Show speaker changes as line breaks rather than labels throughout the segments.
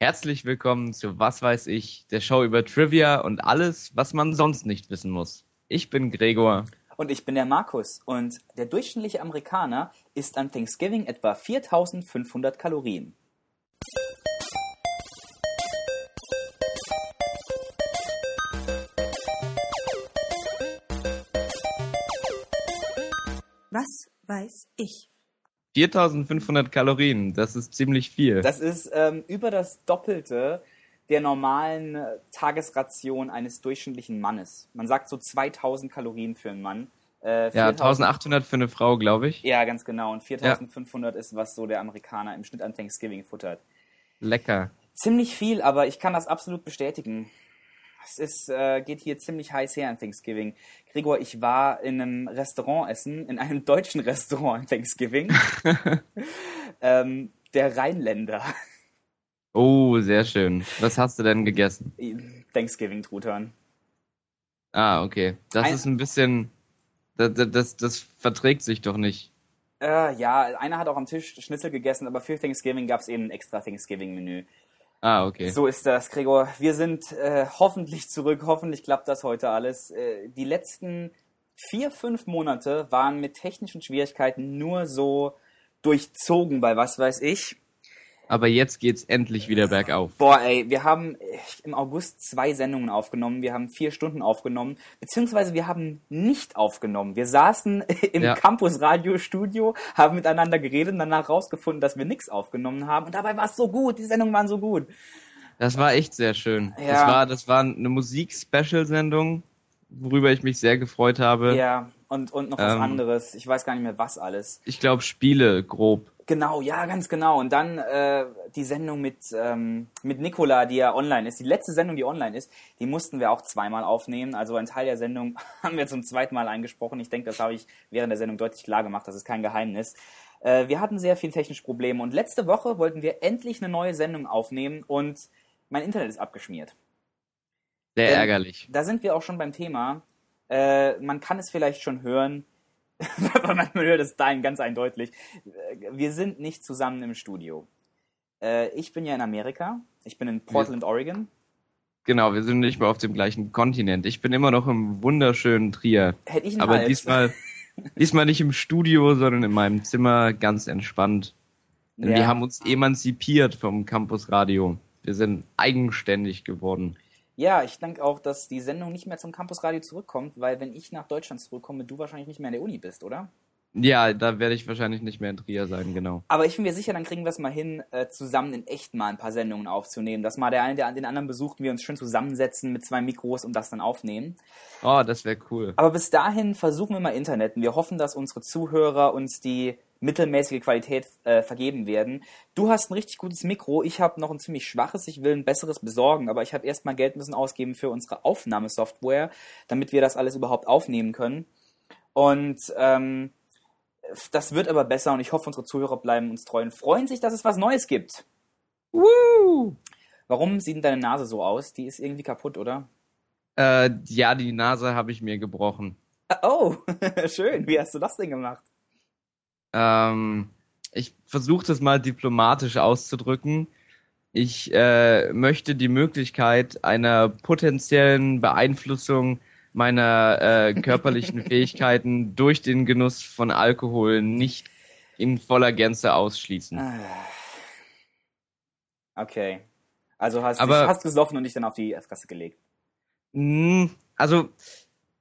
Herzlich willkommen zu Was weiß ich, der Show über Trivia und alles, was man sonst nicht wissen muss. Ich bin Gregor.
Und ich bin der Markus. Und der durchschnittliche Amerikaner isst an Thanksgiving etwa 4500 Kalorien.
Was weiß ich?
4500 Kalorien, das ist ziemlich viel.
Das ist ähm, über das Doppelte der normalen äh, Tagesration eines durchschnittlichen Mannes. Man sagt so 2000 Kalorien für einen Mann.
Äh, ja, 1800 für eine Frau, glaube ich.
Ja, ganz genau. Und 4500 ja. ist, was so der Amerikaner im Schnitt an Thanksgiving futtert.
Lecker.
Ziemlich viel, aber ich kann das absolut bestätigen. Es ist, äh, geht hier ziemlich heiß her an Thanksgiving. Gregor, ich war in einem Restaurant essen, in einem deutschen Restaurant an Thanksgiving. ähm, der Rheinländer.
Oh, sehr schön. Was hast du denn gegessen?
Thanksgiving-Truthahn.
Ah, okay. Das ein ist ein bisschen. Das, das, das verträgt sich doch nicht.
Äh, ja, einer hat auch am Tisch Schnitzel gegessen, aber für Thanksgiving gab es eben ein extra Thanksgiving-Menü.
Ah, okay.
So ist das, Gregor. Wir sind äh, hoffentlich zurück. Hoffentlich klappt das heute alles. Äh, die letzten vier, fünf Monate waren mit technischen Schwierigkeiten nur so durchzogen bei was weiß ich
aber jetzt geht's endlich wieder bergauf.
Boah, ey, wir haben im August zwei Sendungen aufgenommen, wir haben vier Stunden aufgenommen, beziehungsweise wir haben nicht aufgenommen. Wir saßen im ja. Campus Radio Studio, haben miteinander geredet und danach rausgefunden, dass wir nichts aufgenommen haben und dabei war es so gut, die Sendungen waren so gut.
Das war echt sehr schön. Ja. Das war, das war eine Musik-Special-Sendung, worüber ich mich sehr gefreut habe.
Ja, und, und noch was ähm, anderes. Ich weiß gar nicht mehr, was alles.
Ich glaube, Spiele, grob.
Genau, ja, ganz genau. Und dann äh, die Sendung mit, ähm, mit Nicola, die ja online ist. Die letzte Sendung, die online ist, die mussten wir auch zweimal aufnehmen. Also ein Teil der Sendung haben wir zum zweiten Mal eingesprochen. Ich denke, das habe ich während der Sendung deutlich klar gemacht. Das ist kein Geheimnis. Äh, wir hatten sehr viele technische Probleme. Und letzte Woche wollten wir endlich eine neue Sendung aufnehmen und mein Internet ist abgeschmiert.
Sehr Denn ärgerlich.
Da sind wir auch schon beim Thema. Äh, man kann es vielleicht schon hören man hört es dahin ganz eindeutig. Wir sind nicht zusammen im Studio. Äh, ich bin ja in Amerika. Ich bin in Portland, Oregon.
Genau, wir sind nicht mehr auf dem gleichen Kontinent. Ich bin immer noch im wunderschönen Trier.
Hätte ich einen
Aber
Hals.
diesmal, diesmal nicht im Studio, sondern in meinem Zimmer, ganz entspannt. Denn ja. wir haben uns emanzipiert vom Campus Radio. Wir sind eigenständig geworden.
Ja, ich denke auch, dass die Sendung nicht mehr zum Campusradio zurückkommt, weil wenn ich nach Deutschland zurückkomme, du wahrscheinlich nicht mehr in der Uni bist, oder?
Ja, da werde ich wahrscheinlich nicht mehr in Trier sein, genau.
Aber ich bin mir sicher, dann kriegen wir es mal hin, äh, zusammen in echt mal ein paar Sendungen aufzunehmen. Dass mal der eine der den anderen besucht, wir uns schön zusammensetzen mit zwei Mikros und das dann aufnehmen.
Oh, das wäre cool.
Aber bis dahin versuchen wir mal Internet. Und wir hoffen, dass unsere Zuhörer uns die mittelmäßige Qualität äh, vergeben werden. Du hast ein richtig gutes Mikro, ich habe noch ein ziemlich schwaches, ich will ein besseres besorgen, aber ich habe erstmal Geld müssen ausgeben für unsere Aufnahmesoftware, damit wir das alles überhaupt aufnehmen können. Und ähm, das wird aber besser und ich hoffe, unsere Zuhörer bleiben uns treu und freuen sich, dass es was Neues gibt.
Woo!
Warum sieht denn deine Nase so aus? Die ist irgendwie kaputt, oder?
Äh, ja, die Nase habe ich mir gebrochen.
Oh, schön. Wie hast du das denn gemacht?
Ähm, ich versuche das mal diplomatisch auszudrücken. Ich äh, möchte die Möglichkeit einer potenziellen Beeinflussung meiner äh, körperlichen Fähigkeiten durch den Genuss von Alkohol nicht in voller Gänze ausschließen. Ah.
Okay. Also hast du hast gesoffen und dich dann auf die Fresse gelegt.
Hm, also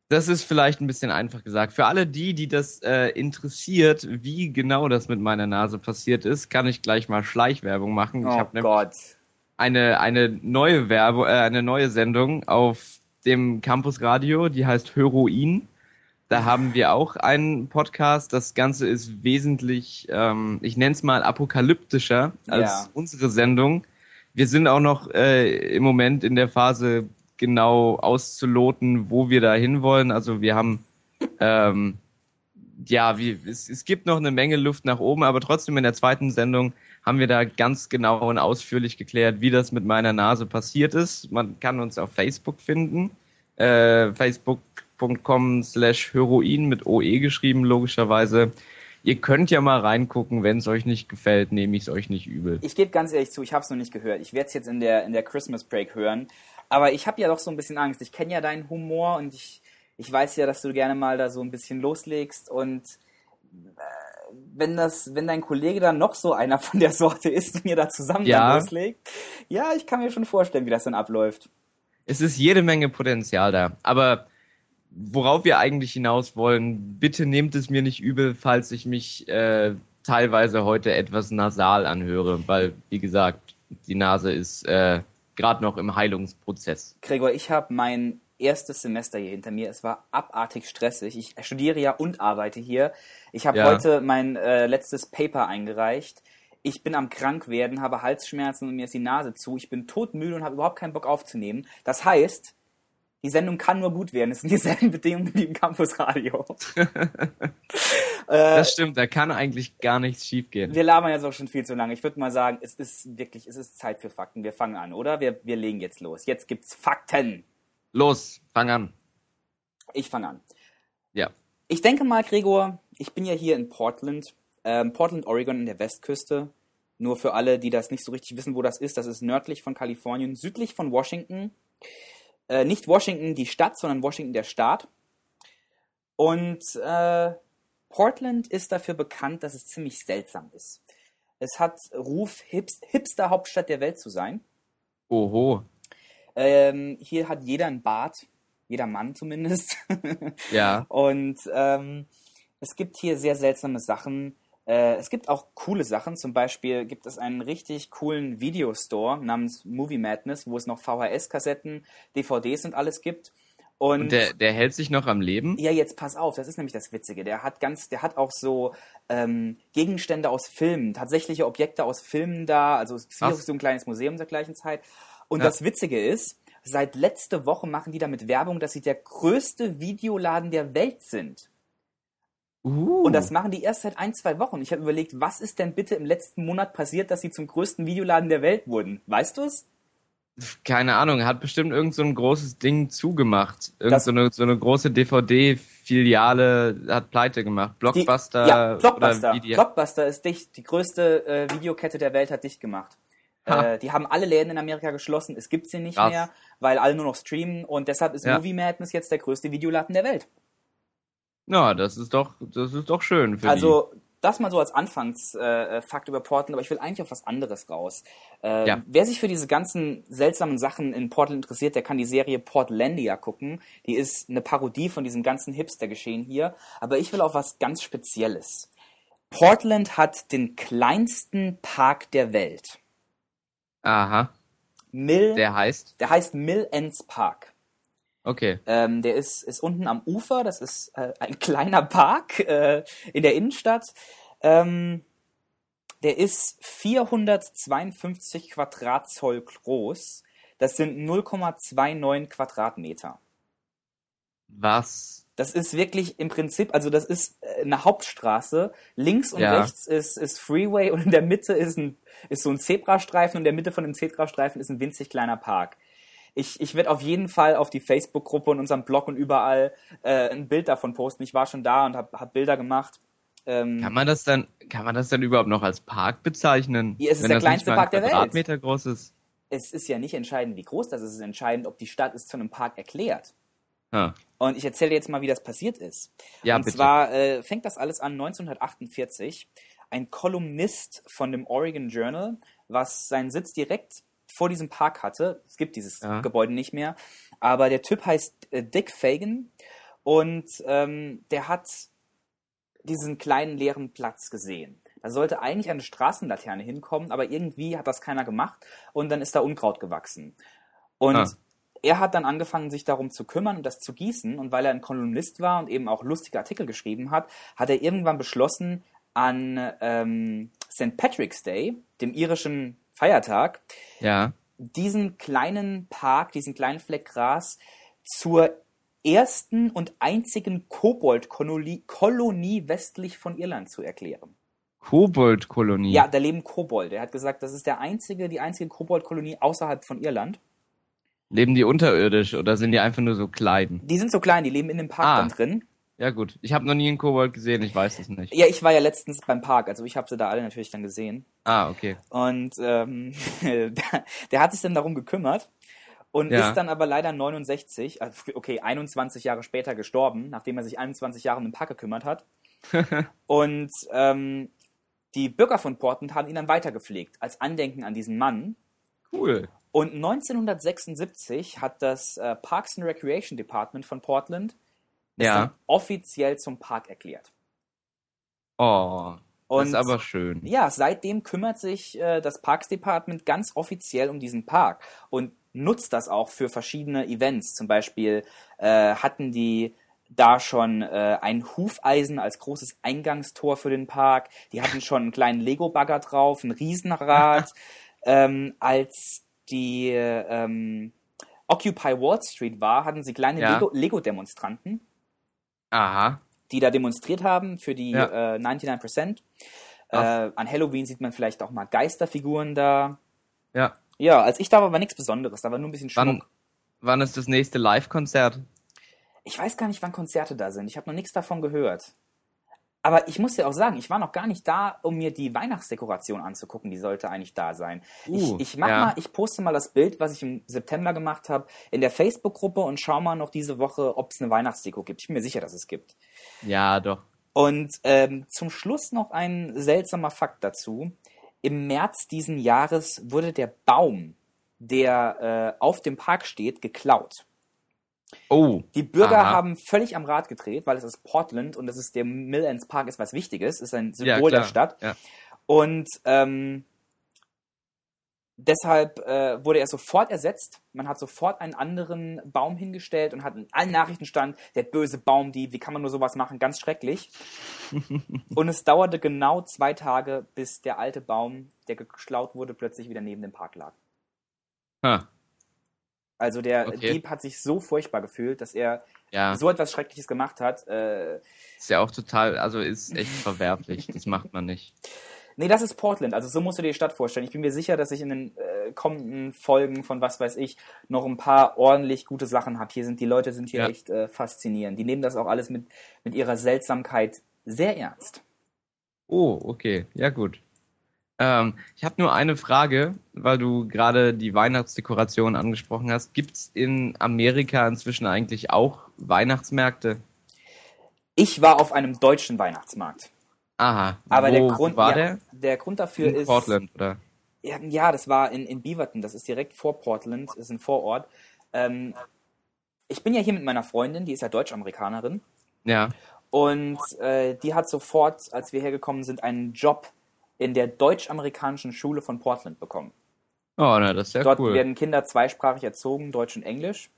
das ist vielleicht ein bisschen einfach gesagt. Für alle die, die das äh, interessiert, wie genau das mit meiner Nase passiert ist, kann ich gleich mal Schleichwerbung machen.
Oh
ich
habe Gott.
Eine, eine neue Werbung, äh, eine neue Sendung auf dem Campus Radio, die heißt Heroin. Da haben wir auch einen Podcast. Das Ganze ist wesentlich, ähm, ich nenne es mal apokalyptischer als ja. unsere Sendung. Wir sind auch noch äh, im Moment in der Phase genau auszuloten, wo wir da hinwollen. Also wir haben ähm, ja, wie, es, es gibt noch eine Menge Luft nach oben, aber trotzdem in der zweiten Sendung haben wir da ganz genau und ausführlich geklärt, wie das mit meiner Nase passiert ist. Man kann uns auf Facebook finden, äh, facebook.com slash Heroin mit OE geschrieben, logischerweise. Ihr könnt ja mal reingucken, wenn es euch nicht gefällt, nehme ich es euch nicht übel.
Ich gebe ganz ehrlich zu, ich habe es noch nicht gehört. Ich werde es jetzt in der, in der Christmas Break hören. Aber ich habe ja doch so ein bisschen Angst. Ich kenne ja deinen Humor und ich, ich weiß ja, dass du gerne mal da so ein bisschen loslegst. Und äh, wenn das, wenn dein Kollege dann noch so einer von der Sorte ist und mir da zusammen
Ja.
dann loslegt, ja, ich kann mir schon vorstellen, wie das dann abläuft.
Es ist jede Menge Potenzial da. Aber worauf wir eigentlich hinaus wollen, bitte nehmt es mir nicht übel, falls ich mich äh, teilweise heute etwas nasal anhöre, weil, wie gesagt, die Nase ist äh, gerade noch im Heilungsprozess.
Gregor, ich habe mein erstes Semester hier hinter mir. Es war abartig stressig. Ich studiere ja und arbeite hier. Ich habe
Ja.
heute mein äh, letztes Paper eingereicht. Ich bin am krank werden, habe Halsschmerzen und mir ist die Nase zu. Ich bin todmüde und habe überhaupt keinen Bock aufzunehmen. Das heißt, die Sendung kann nur gut werden. Es sind dieselben Bedingungen wie im Campusradio. äh,
Das stimmt, da kann eigentlich gar nichts schiefgehen.
wir labern jetzt auch schon viel zu lange. Ich würde mal sagen, es ist wirklich, es ist Zeit für Fakten. Wir fangen an, oder? Wir, wir legen jetzt los. Jetzt gibt's Fakten.
Los, fang an.
Ich fange an.
Ja.
Ich denke mal, Gregor, ich bin ja hier in Portland, ähm, Portland, Oregon in der Westküste. Nur für alle, die das nicht so richtig wissen, wo das ist, das ist nördlich von Kalifornien, südlich von Washington. Äh, nicht Washington die Stadt, sondern Washington der Staat. Und äh, Portland ist dafür bekannt, dass es ziemlich seltsam ist. Es hat Ruf, Hips hipster Hauptstadt der Welt zu sein.
Oho.
Ähm, hier hat jeder ein Bart, jeder Mann zumindest.
Ja.
Und ähm, es gibt hier sehr seltsame Sachen. Äh, es gibt auch coole Sachen. Zum Beispiel gibt es einen richtig coolen Videostore namens Movie Madness, wo es noch VHS-Kassetten, DVDs und alles gibt. Und,
Und der, der hält sich noch am Leben?
ja, jetzt pass auf, das ist nämlich das Witzige. Der hat ganz, der hat auch so ähm, Gegenstände aus Filmen, tatsächliche Objekte aus Filmen da, also es ist
Krass.
so ein kleines Museum zur gleichen Zeit. Und
Ja.
das Witzige ist, seit letzte Woche machen die damit Werbung, dass sie der größte Videoladen der Welt sind.
Uh.
Und das machen die erst seit ein, zwei Wochen. Ich habe überlegt, was ist denn bitte im letzten Monat passiert, dass sie zum größten Videoladen der Welt wurden? Weißt du es?
keine Ahnung, hat bestimmt irgend so ein großes Ding zugemacht. Irgend
Das-
so eine, so eine große DVD-Filiale hat pleite gemacht.
Die-
Blockbuster
ja, Blockbuster.
oder die.
Blockbuster ist dicht. Die größte äh, Videokette der Welt hat dicht gemacht.
Ha.
Äh, die haben alle Läden in Amerika geschlossen. Es gibt sie nicht
Krass.
mehr, weil alle nur noch streamen. Und deshalb ist
Ja.
Movie Madness jetzt der größte Videoladen der Welt.
Ja, das ist doch, das ist doch schön für
Also das mal so als Anfangsfakt äh, Fakt über Portland, aber ich will eigentlich auf was anderes raus. Äh,
Ja.
Wer sich für diese ganzen seltsamen Sachen in Portland interessiert, der kann die Serie Portlandia gucken. Die ist eine Parodie von diesem ganzen Hipster-Geschehen hier. Aber ich will auf was ganz Spezielles. Portland hat den kleinsten Park der Welt.
die. Aha,
Mill, der,
der heißt.
heißt Mill Ends Park.
Okay.
Ähm, der ist, ist unten am Ufer, das ist äh, ein kleiner Park äh, in der Innenstadt. Ähm, der ist 452 Quadratzoll groß. Das sind 0,29 Quadratmeter.
Was?
Das ist wirklich im Prinzip, also das ist äh, eine Hauptstraße. Links und
Ja.
rechts ist, ist Freeway und in der Mitte ist, ein, ist so ein Zebrastreifen und in der Mitte von dem Zebrastreifen ist ein winzig kleiner Park. Ich, ich werde auf jeden Fall auf die Facebook-Gruppe und unserem Blog und überall äh, ein Bild davon posten. Ich war schon da und habe hab Bilder gemacht. Ähm,
Kann man das dann, kann man das dann überhaupt noch als Park bezeichnen?
Ja, es ist der kleinste Park der Welt.
Groß ist.
es ist ja nicht entscheidend, wie groß das ist. Es ist entscheidend, ob die Stadt es zu einem Park erklärt.
Ah,
Und ich erzähle dir jetzt mal, wie das passiert ist.
ja,
und
bitte.
zwar äh, fängt das alles an 1948. Ein Kolumnist von dem Oregon Journal, was seinen Sitz direkt vor diesem Park hatte. Es gibt dieses
Ja.
Gebäude nicht mehr. Aber der Typ heißt äh, Dick Fagan und ähm, der hat diesen kleinen leeren Platz gesehen. Da sollte eigentlich eine Straßenlaterne hinkommen, aber irgendwie hat das keiner gemacht und dann ist da Unkraut gewachsen. Und
Ah.
er hat dann angefangen, sich darum zu kümmern und das zu gießen. Und weil er ein Kolumnist war und eben auch lustige Artikel geschrieben hat, hat er irgendwann beschlossen, an ähm, St. Patrick's Day, dem irischen Feiertag,
Ja.
diesen kleinen Park, diesen kleinen Fleck Gras zur ersten und einzigen Kobold-Kolonie Kolonie westlich von Irland zu erklären.
Koboldkolonie.
Ja, da leben Kobolde. Er hat gesagt, das ist der einzige, die einzige Kobold-Kolonie außerhalb von Irland.
Leben die unterirdisch oder sind die einfach nur so klein?
Die sind so klein, die leben in dem Park
Ah.
dann drin.
Ja gut, ich habe noch nie einen Kobold gesehen, ich weiß es nicht.
Ja, ich war ja letztens beim Park, also ich habe sie da alle natürlich dann gesehen.
Ah, okay.
Und ähm, der, hat sich dann darum gekümmert und
Ja.
ist dann aber leider 69, also okay, 21 Jahre später gestorben, nachdem er sich 21 Jahre um den Park gekümmert hat. und ähm, die Bürger von Portland haben ihn dann weitergepflegt, als Andenken an diesen Mann.
Cool.
Und 1976 hat das äh, Parks and Recreation Department von Portland
Ja.
offiziell zum Park erklärt.
Oh, das
Und
ist aber schön.
ja, seitdem kümmert sich äh, das Parks Department ganz offiziell um diesen Park und nutzt das auch für verschiedene Events. Zum Beispiel äh, hatten die da schon äh, ein Hufeisen als großes Eingangstor für den Park. Die hatten schon einen kleinen Lego-Bagger drauf, ein Riesenrad. ähm, als die ähm, Occupy Wall Street war, hatten sie kleine
Ja.
Lego- Lego-Demonstranten
Aha.
die da demonstriert haben für die
Ja.
äh, 99%. Äh, an Halloween sieht man vielleicht auch mal Geisterfiguren da.
Ja.
Ja, als ich da war, war nichts Besonderes, da war nur ein bisschen
Wann,
Schmuck.
wann ist das nächste Live-Konzert?
Ich weiß gar nicht, wann Konzerte da sind. Ich habe noch nichts davon gehört. Aber ich muss dir auch sagen, ich war noch gar nicht da, um mir die Weihnachtsdekoration anzugucken. Die sollte eigentlich da sein.
Uh,
ich, ich mach
ja.
mal, ich poste mal das Bild, was ich im September gemacht habe, in der Facebook-Gruppe und schau mal noch diese Woche, ob es eine Weihnachtsdeko gibt. Ich bin mir sicher, dass es gibt.
Ja, doch.
Und ähm, zum Schluss noch ein seltsamer Fakt dazu. Im März diesen Jahres wurde der Baum, der äh, auf dem Park steht, geklaut.
Oh.
Die Bürger
Aha.
haben völlig am Rad gedreht, weil es ist Portland und das ist der Mill Ends Park ist was Wichtiges, ist ein
Ja,
Symbol der
klar.
Stadt.
Ja.
Und ähm, deshalb äh, wurde er sofort ersetzt. Man hat sofort einen anderen Baum hingestellt und hat in allen Nachrichten stand, der böse Baumdieb, wie kann man nur sowas machen, ganz schrecklich. und es dauerte genau zwei Tage, bis der alte Baum, der geklaut wurde, plötzlich wieder neben dem Park lag.
Ha.
Also der
Okay.
Dieb hat sich so furchtbar gefühlt, dass er
Ja,
so etwas Schreckliches gemacht hat. Äh,
ist ja auch total, also ist echt verwerflich. Das macht man nicht.
nee, das ist Portland. Also so musst du dir die Stadt vorstellen. Ich bin mir sicher, dass ich in den äh, kommenden Folgen von was weiß ich noch ein paar ordentlich gute Sachen habe. Hier sind die Leute sind hier
Ja.
echt äh, faszinierend. Die nehmen das auch alles mit mit ihrer Seltsamkeit sehr ernst.
Oh, okay. Ja, gut. Ähm, ich habe nur eine Frage, weil du gerade die Weihnachtsdekoration angesprochen hast. Gibt's in Amerika inzwischen eigentlich auch Weihnachtsmärkte?
Ich war auf einem deutschen Weihnachtsmarkt.
Aha.
Aber
Wo
der Grund
war
ja,
der?
der Grund dafür
In
ist
Portland, oder?
Ja, ja, das war in, in Beaverton, das ist direkt vor Portland, ist ein Vorort. Ähm, ich bin ja hier mit meiner Freundin, die ist ja Deutsch-Amerikanerin.
Ja.
Und äh, die hat sofort, als wir hergekommen sind, einen Job in der deutsch-amerikanischen Schule von Portland bekommen.
Oh, na, das ist ja
Dort
cool.
werden Kinder zweisprachig erzogen, Deutsch und Englisch.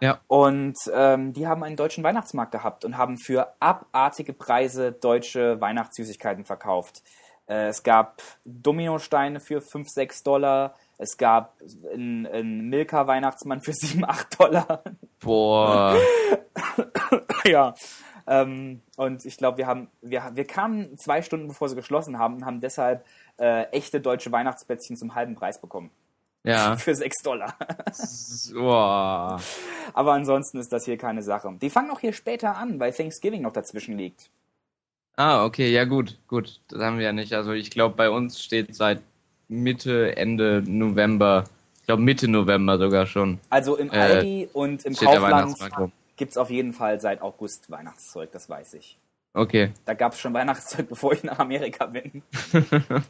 Ja.
Und ähm, die haben einen deutschen Weihnachtsmarkt gehabt und haben für abartige Preise deutsche Weihnachtssüßigkeiten verkauft. Äh, es gab Dominosteine für 5, 6 Dollar. Es gab einen, einen Milka-Weihnachtsmann für 7, 8 Dollar.
Boah.
ja. Ähm, und ich glaube, wir haben, wir, wir kamen zwei Stunden bevor sie geschlossen haben und haben deshalb äh, echte deutsche Weihnachtsplätzchen zum halben Preis bekommen.
Ja.
Für 6 Dollar.
Boah.
Aber ansonsten ist das hier keine Sache. Die fangen auch hier später an, weil Thanksgiving noch dazwischen liegt.
Ah, okay, ja gut, gut. Das haben wir ja nicht. Also ich glaube, bei uns steht seit Mitte, Ende November, ich glaube Mitte November sogar schon,
Also im
Äh,
Aldi und im Kaufland. Gibt es auf jeden Fall seit August Weihnachtszeug, das weiß ich.
Okay.
Da gab es schon Weihnachtszeug, bevor ich nach Amerika bin.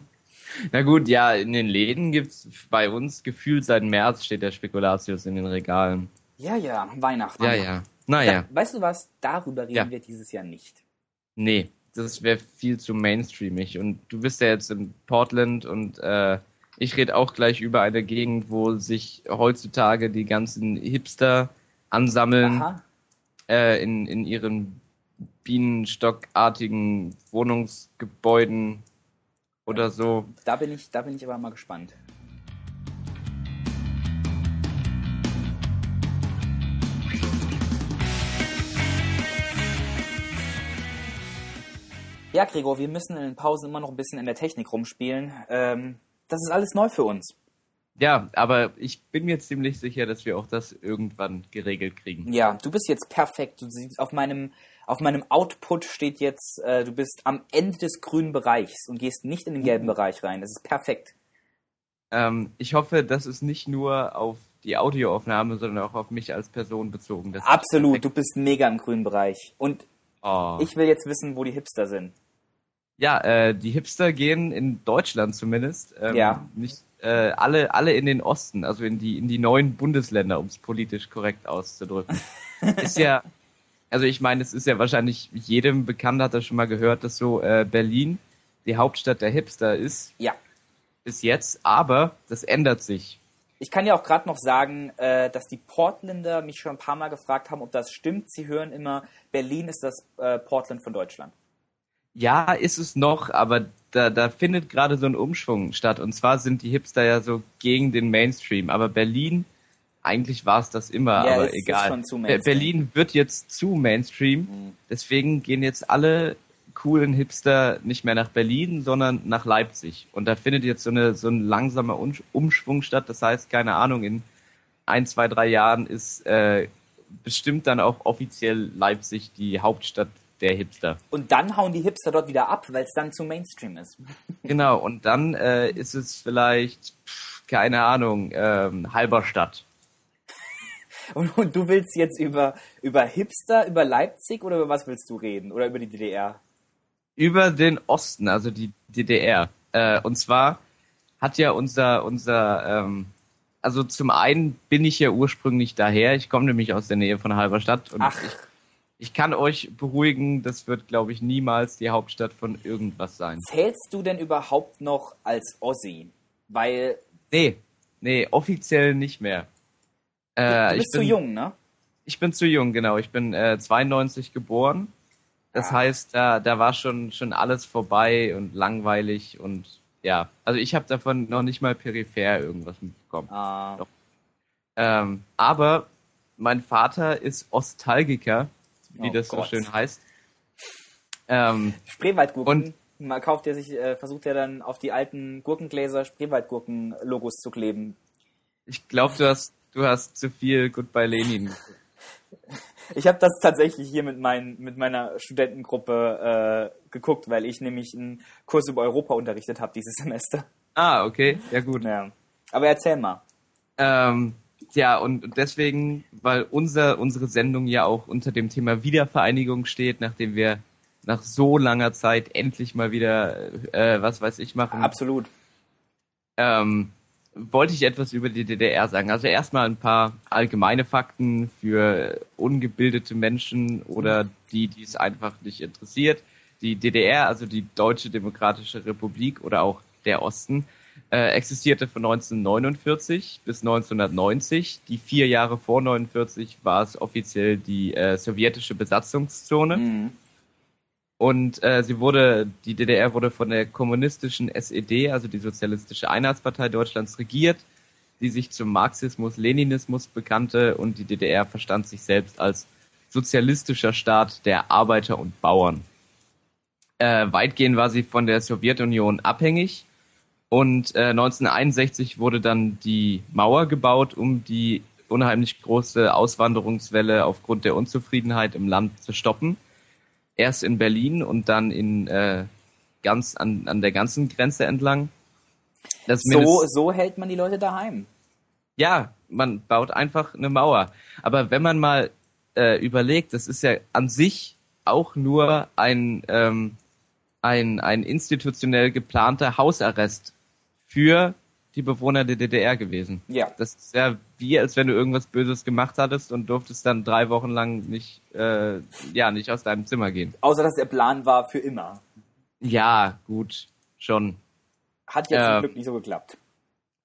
Na gut, ja, in den Läden gibt's bei uns gefühlt seit März steht der Spekulatius in den Regalen.
Ja, ja, Weihnachten.
Ja, ja. Naja,
Da, weißt du was? Darüber reden
Ja.
wir dieses Jahr nicht.
nee, das wäre viel zu mainstreamig. Und du bist ja jetzt in Portland und äh, ich rede auch gleich über eine Gegend, wo sich heutzutage die ganzen Hipster ansammeln.
Aha.
Äh, in, in ihren bienenstockartigen Wohnungsgebäuden oder so.
Da bin ich, da bin ich aber mal gespannt. Ja, Gregor, wir müssen in den Pausen immer noch ein bisschen in der Technik rumspielen. Ähm, das ist alles neu für uns.
Ja, aber ich bin mir ziemlich sicher, dass wir auch das irgendwann geregelt kriegen.
Ja, du bist jetzt perfekt. Du siehst auf meinem auf meinem Output steht jetzt, äh, du bist am Ende des grünen Bereichs und gehst nicht in den gelben Bereich rein. Das ist perfekt.
Ähm, ich hoffe, das ist nicht nur auf die Audioaufnahme, sondern auch auf mich als Person bezogen. Das ist
Absolut, du bist mega im grünen Bereich. Und
Oh.
ich will jetzt wissen, wo die Hipster sind.
Ja, äh, die Hipster gehen in Deutschland zumindest ähm,
Ja.
nicht äh, alle alle in den Osten, also in die in die neuen Bundesländer, um es politisch korrekt auszudrücken. ist ja, also ich meine, es ist ja wahrscheinlich jedem bekannt, hat er schon mal gehört, dass so äh, Berlin die Hauptstadt der Hipster ist
Ja.
bis jetzt, aber das ändert sich.
Ich kann ja auch gerade noch sagen, äh, dass die Portländer mich schon ein paar Mal gefragt haben, ob das stimmt. Sie hören immer, Berlin ist das äh, Portland von Deutschland.
Ja, ist es noch, aber da, da findet gerade so ein Umschwung statt. Und zwar sind die Hipster ja so gegen den Mainstream. Aber Berlin, eigentlich war es das immer,
Ja,
aber egal. Berlin wird jetzt zu Mainstream.
Mhm.
Deswegen gehen jetzt alle coolen Hipster nicht mehr nach Berlin, sondern nach Leipzig. Und da findet jetzt so, eine, so ein langsamer Un- Umschwung statt. Das heißt, keine Ahnung, in ein, zwei, drei Jahren ist äh, bestimmt dann auch offiziell Leipzig die Hauptstadt der Hipster.
Und dann hauen die Hipster dort wieder ab, weil es dann zu Mainstream ist.
Genau, und dann äh, ist es vielleicht, keine Ahnung, ähm, Halberstadt.
Und, und du willst jetzt über, über Hipster, über Leipzig oder über was willst du reden? Oder über die DDR?
Über den Osten, also die DDR. Äh, und zwar hat ja unser, unser, ähm, also zum einen bin ich ja ursprünglich daher, ich komme nämlich aus der Nähe von Halberstadt und
Ach.
ich, ich kann euch beruhigen, das wird, glaube ich, niemals die Hauptstadt von irgendwas sein.
Zählst du denn überhaupt noch als Ossi? Weil
Nee, nee, offiziell nicht mehr. Äh,
du
ich
bist zu
bin-
jung, ne?
Ich bin zu jung, genau. Ich bin äh, 92 geboren. Das
Ah.
heißt, da, da war schon, schon alles vorbei und langweilig und ja. Also ich habe davon noch nicht mal peripher irgendwas mitbekommen.
Ah.
Ähm, aber mein Vater ist Ostalgiker, wie
Oh
das so
Gott.
schön heißt. Ähm,
Spreewaldgurken. Man kauft ja sich, äh, versucht ja dann auf die alten Gurkengläser Spreewaldgurken-Logos zu kleben.
ich glaube, du hast, du hast zu viel Goodbye Lenin.
Ich habe das tatsächlich hier mit, mein, mit meiner Studentengruppe äh, geguckt, weil ich nämlich einen Kurs über Europa unterrichtet habe dieses Semester.
Ah, okay, ja gut.
Ja. Aber erzähl mal.
Ähm, ja, und deswegen, weil unser, unsere Sendung ja auch unter dem Thema Wiedervereinigung steht, nachdem wir nach so langer Zeit endlich mal wieder, äh, was weiß ich, machen,
Absolut.
ähm, wollte ich etwas über die DDR sagen. Also erstmal ein paar allgemeine Fakten für ungebildete Menschen oder die, die es einfach nicht interessiert. Die DDR, also die Deutsche Demokratische Republik oder auch der Osten, äh, existierte von 1949 bis 1990. Die vier Jahre vor 49 war es offiziell die äh, sowjetische Besatzungszone.
Mhm.
Und äh, sie wurde, die DDR wurde von der kommunistischen SED, also die Sozialistische Einheitspartei Deutschlands, regiert, die sich zum Marxismus, Leninismus bekannte und die DDR verstand sich selbst als sozialistischer Staat der Arbeiter und Bauern. Äh, weitgehend war sie von der Sowjetunion abhängig und äh, 1961 wurde dann die Mauer gebaut, um die unheimlich große Auswanderungswelle aufgrund der Unzufriedenheit im Land zu stoppen erst in Berlin und dann in äh, ganz an, an der ganzen Grenze entlang. Das
So, so hält man die Leute daheim.
ja, man baut einfach eine Mauer. Aber wenn man mal äh, überlegt, das ist ja an sich auch nur ein, ähm, ein, ein institutionell geplanter Hausarrest für die Bewohner der DDR gewesen.
Ja.
Das ist ja wie, als wenn du irgendwas Böses gemacht hattest und durftest dann drei Wochen lang nicht, äh, ja, nicht aus deinem Zimmer gehen.
Außer dass der Plan war für immer.
Ja, gut, schon.
Hat
Ja.
zum Glück nicht so geklappt.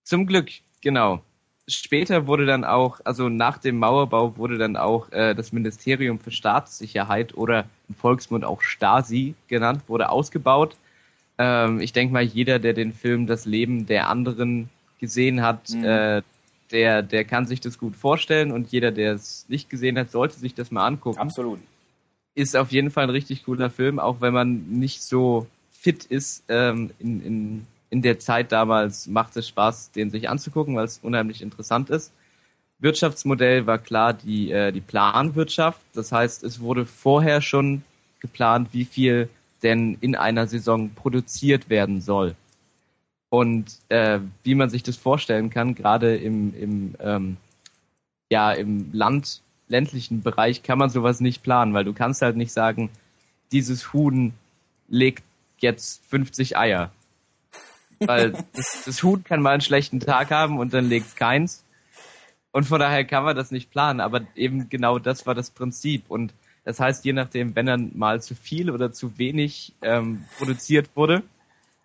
Zum Glück, genau. Später wurde dann auch, also nach dem Mauerbau wurde dann auch äh, das Ministerium für Staatssicherheit oder im Volksmund auch Stasi genannt, wurde ausgebaut. Ähm, ich denke mal, jeder, der den Film Das Leben der anderen gesehen hat,
Mhm.
äh, der, der kann sich das gut vorstellen und jeder, der es nicht gesehen hat, sollte sich das mal angucken
Absolut.
ist auf jeden Fall ein richtig cooler Film, auch wenn man nicht so fit ist ähm, in, in, in der Zeit damals macht es Spaß, den sich anzugucken, weil es unheimlich interessant ist. Wirtschaftsmodell war klar die, äh, die Planwirtschaft. Das heißt, es wurde vorher schon geplant, wie viel denn in einer Saison produziert werden soll. Und äh, wie man sich das vorstellen kann, gerade im, im, ähm, ja, im Land, ländlichen Bereich kann man sowas nicht planen, weil du kannst halt nicht sagen, dieses Huhn legt jetzt 50 Eier. Weil das, das Huhn kann mal einen schlechten Tag haben und dann legt keins. Und von daher kann man das nicht planen, aber eben genau das war das Prinzip. Und das heißt, je nachdem, wenn dann mal zu viel oder zu wenig ähm, produziert wurde,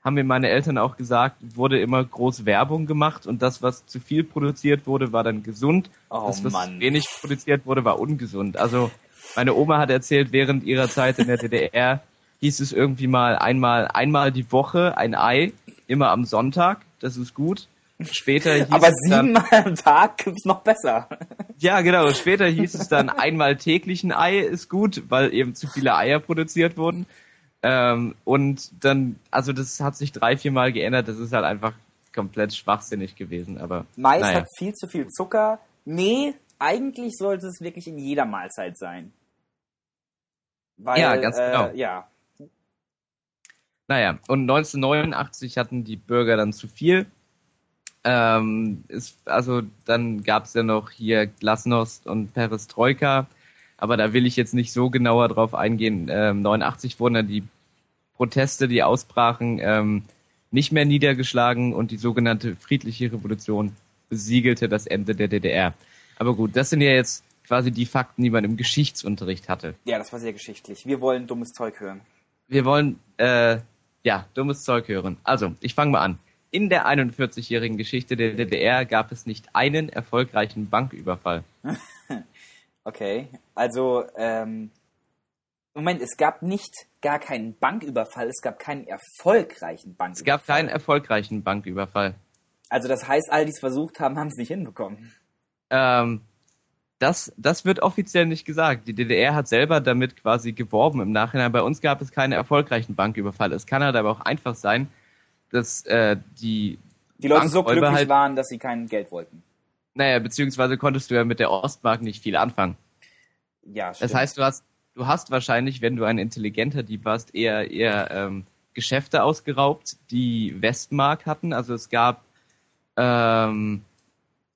haben mir meine Eltern auch gesagt, wurde immer groß Werbung gemacht und das, was zu viel produziert wurde, war dann gesund.
Oh,
das, was
Mann.
wenig produziert wurde, war ungesund. Also meine Oma hat erzählt, während ihrer Zeit in der DDR hieß es irgendwie mal einmal, einmal die Woche ein Ei, immer am Sonntag. Das ist gut. Später hieß
Aber siebenmal am Tag gibt's noch besser.
ja, genau. Später hieß es dann einmal täglich ein Ei ist gut, weil eben zu viele Eier produziert wurden. Ähm, und dann, also das hat sich drei, vier Mal geändert. Das ist halt einfach komplett schwachsinnig gewesen. Aber
Mais
naja.
hat viel zu viel Zucker. Nee, eigentlich sollte es wirklich in jeder Mahlzeit sein. Weil,
Ja, ganz genau.
Äh, ja,
Naja, und 1989 hatten die Bürger dann zu viel. Ähm, ist, also dann gab's ja noch hier Glasnost und Perestroika, aber da will ich jetzt nicht so genauer drauf eingehen. Ähm, 89 wurden dann die Proteste, die ausbrachen, ähm, nicht mehr niedergeschlagen und die sogenannte friedliche Revolution besiegelte das Ende der DDR. Aber gut, das sind ja jetzt quasi die Fakten, die man im Geschichtsunterricht hatte.
ja, das war sehr geschichtlich. Wir wollen dummes Zeug hören.
Wir wollen, äh, ja, dummes Zeug hören. Also, ich fange mal an. In der 41-jährigen Geschichte der DDR gab es nicht einen erfolgreichen Banküberfall.
Okay, also, ähm, Moment, es gab nicht gar keinen Banküberfall, es gab keinen erfolgreichen Banküberfall.
Es gab keinen erfolgreichen Banküberfall.
Also das heißt, all die es versucht haben, haben es nicht hinbekommen.
Ähm, das, das wird offiziell nicht gesagt. Die DDR hat selber damit quasi geworben im Nachhinein. Bei uns gab es keinen erfolgreichen Banküberfall. Es kann halt aber auch einfach sein, dass äh, die
Die Leute so
Bankräuber
glücklich
halt-
waren, dass sie kein Geld wollten.
Naja, beziehungsweise konntest du ja mit der Ostmark nicht viel anfangen.
Ja,
Das
stimmt.
heißt, du hast, du hast wahrscheinlich, wenn du ein intelligenter Dieb warst, eher, eher ähm, Geschäfte ausgeraubt, die Westmark hatten. Also es gab ähm,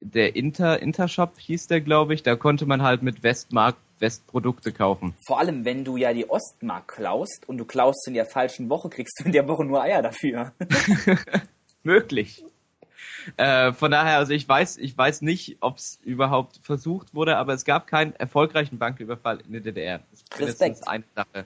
der Inter, Intershop hieß der, glaube ich, da konnte man halt mit Westmark Westprodukte kaufen.
Vor allem, wenn du ja die Ostmark klaust und du klaust in der falschen Woche, kriegst du in der Woche nur Eier dafür.
Möglich. Äh, von daher, also ich weiß, ich weiß nicht, ob es überhaupt versucht wurde, aber es gab keinen erfolgreichen Banküberfall in der DDR. Das ist mindestens eine Sache,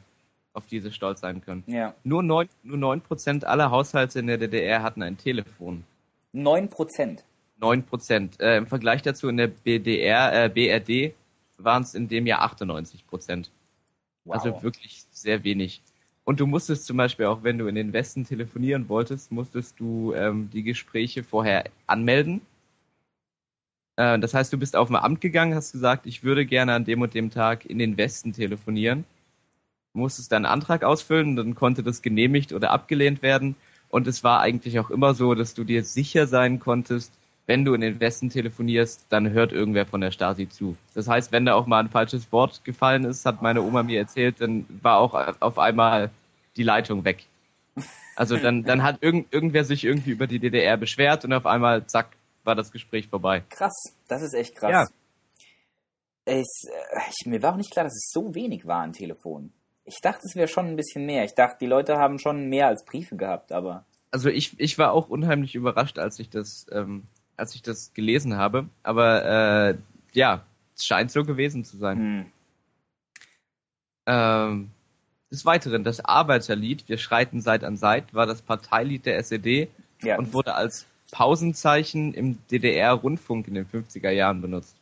auf die sie stolz sein können.
Ja.
Nur neun, nur neun Prozent aller Haushalte in der DDR hatten ein Telefon.
9 Prozent.
Neun Prozent. Äh, Im Vergleich dazu in der BDR, äh, BRD waren es in dem Jahr 98 Prozent.
Wow.
Also wirklich sehr wenig. Und du musstest zum Beispiel auch, wenn du in den Westen telefonieren wolltest, musstest du ähm, die Gespräche vorher anmelden. Äh, das heißt, du bist auf ein Amt gegangen, hast gesagt, ich würde gerne an dem und dem Tag in den Westen telefonieren. Du musstest dann einen Antrag ausfüllen, dann konnte das genehmigt oder abgelehnt werden. Und es war eigentlich auch immer so, dass du dir sicher sein konntest, wenn du in den Westen telefonierst, dann hört irgendwer von der Stasi zu. Das heißt, wenn da auch mal ein falsches Wort gefallen ist, hat meine Oma mir erzählt, dann war auch auf einmal die Leitung weg. Also dann, dann hat irgend, irgendwer sich irgendwie über die DDR beschwert und auf einmal, zack, war das Gespräch vorbei.
Krass, das ist echt krass.
Ja.
Es, äh, ich, mir war auch nicht klar, dass es so wenig war an Telefon. Ich dachte, es wäre schon ein bisschen mehr. Ich dachte, die Leute haben schon mehr als Briefe gehabt, aber
Also ich, ich war auch unheimlich überrascht, als ich das, ähm, als ich das gelesen habe. Aber äh, ja, es scheint so gewesen zu sein.
hm,
Ähm, des Weiteren, das Arbeiterlied Wir schreiten Seit an Seit war das Parteilied der SED
ja.
und wurde als Pausenzeichen im DDR-Rundfunk in den 50er Jahren benutzt.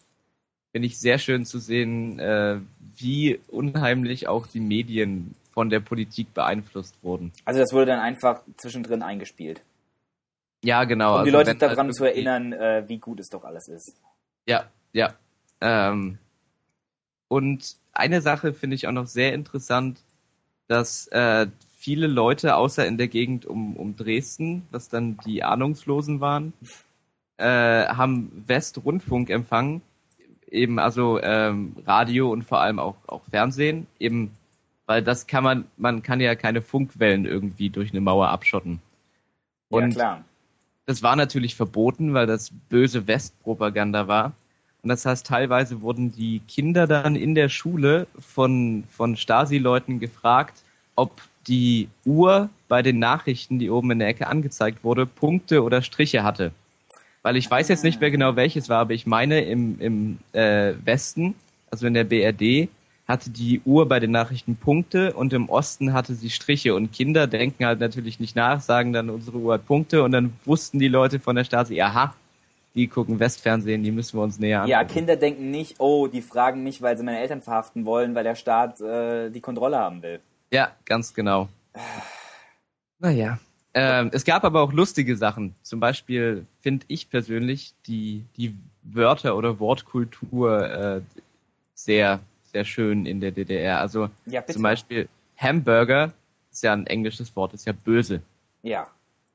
Finde ich sehr schön zu sehen, äh, wie unheimlich auch die Medien von der Politik beeinflusst wurden.
Also das wurde dann einfach zwischendrin eingespielt.
Ja, genau.
Um die
also
Leute
wenn halt
daran zu erinnern, äh, wie gut es doch alles ist.
Ja, ja. Ähm, und eine Sache finde ich auch noch sehr interessant, dass äh, viele Leute, außer in der Gegend um, um Dresden, was dann die Ahnungslosen waren, äh, haben Westrundfunk empfangen, eben also ähm, Radio und vor allem auch, auch Fernsehen, eben weil das kann man, man kann ja keine Funkwellen irgendwie durch eine Mauer abschotten. Und
ja, klar.
Das war natürlich verboten, weil das böse Westpropaganda war. Und das heißt, teilweise wurden die Kinder dann in der Schule von, von Stasi-Leuten gefragt, ob die Uhr bei den Nachrichten, die oben in der Ecke angezeigt wurde, Punkte oder Striche hatte. Weil ich weiß jetzt nicht mehr genau welches war, aber ich meine im, im äh, Westen, also in der BRD, hatte die Uhr bei den Nachrichten Punkte und im Osten hatte sie Striche. Und Kinder denken halt natürlich nicht nach, sagen dann, unsere Uhr hat Punkte und dann wussten die Leute von der Stasi, aha, die gucken Westfernsehen, die müssen wir uns näher anschauen.
Ja, Kinder denken nicht, oh, die fragen mich, weil sie meine Eltern verhaften wollen, weil der Staat äh, die Kontrolle haben will.
Ja, ganz genau. Naja. Ähm, es gab aber auch lustige Sachen. Zum Beispiel finde ich persönlich die, die Wörter oder Wortkultur äh, sehr, sehr schön in der DDR. Also
Ja,
zum Beispiel Hamburger ist ja ein englisches Wort, ist ja böse.
Ja,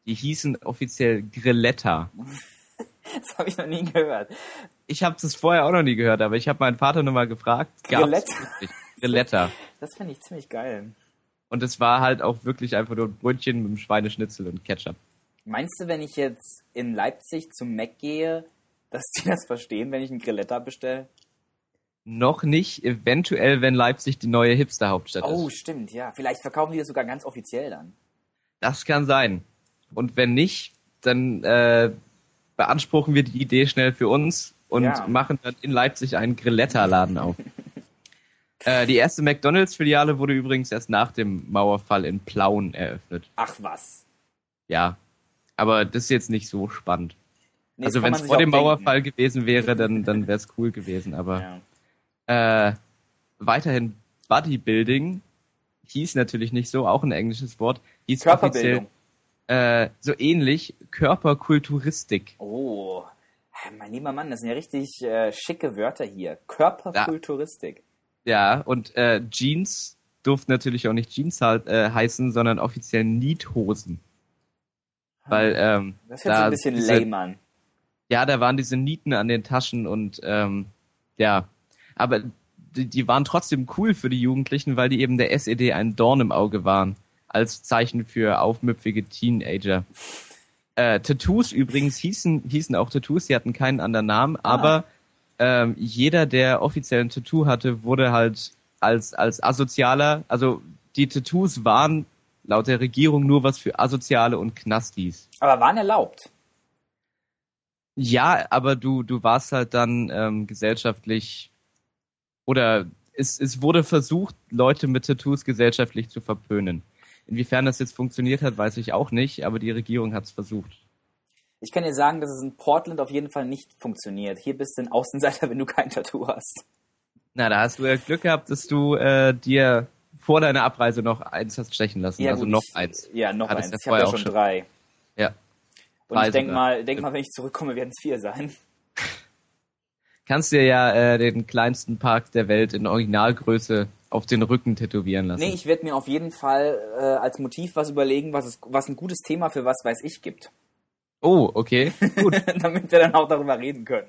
Die hießen offiziell Grilletta.
das habe ich noch nie gehört.
Ich habe das vorher auch noch nie gehört, aber ich habe meinen Vater nur mal gefragt.
Grilletta?
Grilletta.
Das finde ich ziemlich geil.
Und es war halt auch wirklich einfach nur ein Brötchen mit einem Schweineschnitzel und Ketchup.
Meinst du, wenn ich jetzt in Leipzig zum Mac gehe, dass die das verstehen, wenn ich einen Grilletta bestelle?
Noch nicht, eventuell, wenn Leipzig die neue Hipster-Hauptstadt
Oh,
ist.
stimmt, ja. Vielleicht verkaufen die das sogar ganz offiziell dann.
Das kann sein. Und wenn nicht, dann äh, beanspruchen wir die Idee schnell für uns und
Ja.
machen dann in Leipzig einen Grilletta-Laden auf. äh, die erste McDonalds-Filiale wurde übrigens erst nach dem Mauerfall in Plauen eröffnet.
Ach was.
Ja, aber das ist jetzt nicht so spannend.
Nee,
also wenn es vor dem
denken.
Mauerfall gewesen wäre, dann, dann wäre es cool gewesen. Aber
Ja.
Äh, weiterhin Bodybuilding hieß natürlich nicht so, auch ein englisches Wort, hieß
Körperbildung.
äh, so ähnlich Körperkulturistik.
Oh, mein lieber Mann, das sind ja richtig äh, schicke Wörter hier. Körperkulturistik.
Ja, und äh, Jeans durften natürlich auch nicht Jeans halt, heißen, sondern offiziell Niethosen. Weil, ähm,
Das hört sich
da
ein bisschen
diese-
lame an.
ja, da waren diese Nieten an den Taschen und ähm, ja, aber die, die waren trotzdem cool für die Jugendlichen, weil die eben der SED ein Dorn im Auge waren, als Zeichen für aufmüpfige Teenager. Äh, Tattoos übrigens hießen, hießen auch Tattoos, sie hatten keinen anderen Namen, aber ähm, jeder, der offiziell ein Tattoo hatte, wurde halt als, als asozialer, also die Tattoos waren laut der Regierung nur was für Asoziale und Knastis.
Aber waren erlaubt.
Ja, aber du, du warst halt dann ähm, gesellschaftlich oder es, es wurde versucht, Leute mit Tattoos gesellschaftlich zu verpönen. Inwiefern das jetzt funktioniert hat, weiß ich auch nicht, aber die Regierung hat es versucht.
Ich kann dir sagen, dass es in Portland auf jeden Fall nicht funktioniert. Hier bist du ein Außenseiter, wenn du kein Tattoo hast.
Na, da hast du ja Glück gehabt, dass du äh, dir vor deiner Abreise noch eins hast stechen lassen. also
gut,
noch
ich,
eins.
Ja, noch
Hattest
eins.
ja
Ich habe ja schon drei.
Ja.
Und
Drei
ich denke mal, denk mal, wenn ich zurückkomme, werden es vier sein.
Kannst dir ja äh, den kleinsten Park der Welt in Originalgröße auf den Rücken tätowieren lassen.
Nee, ich werde mir auf jeden Fall äh, als Motiv was überlegen, was, es, was ein gutes Thema für was weiß ich gibt.
oh, okay. Gut.
Damit wir dann auch darüber reden können.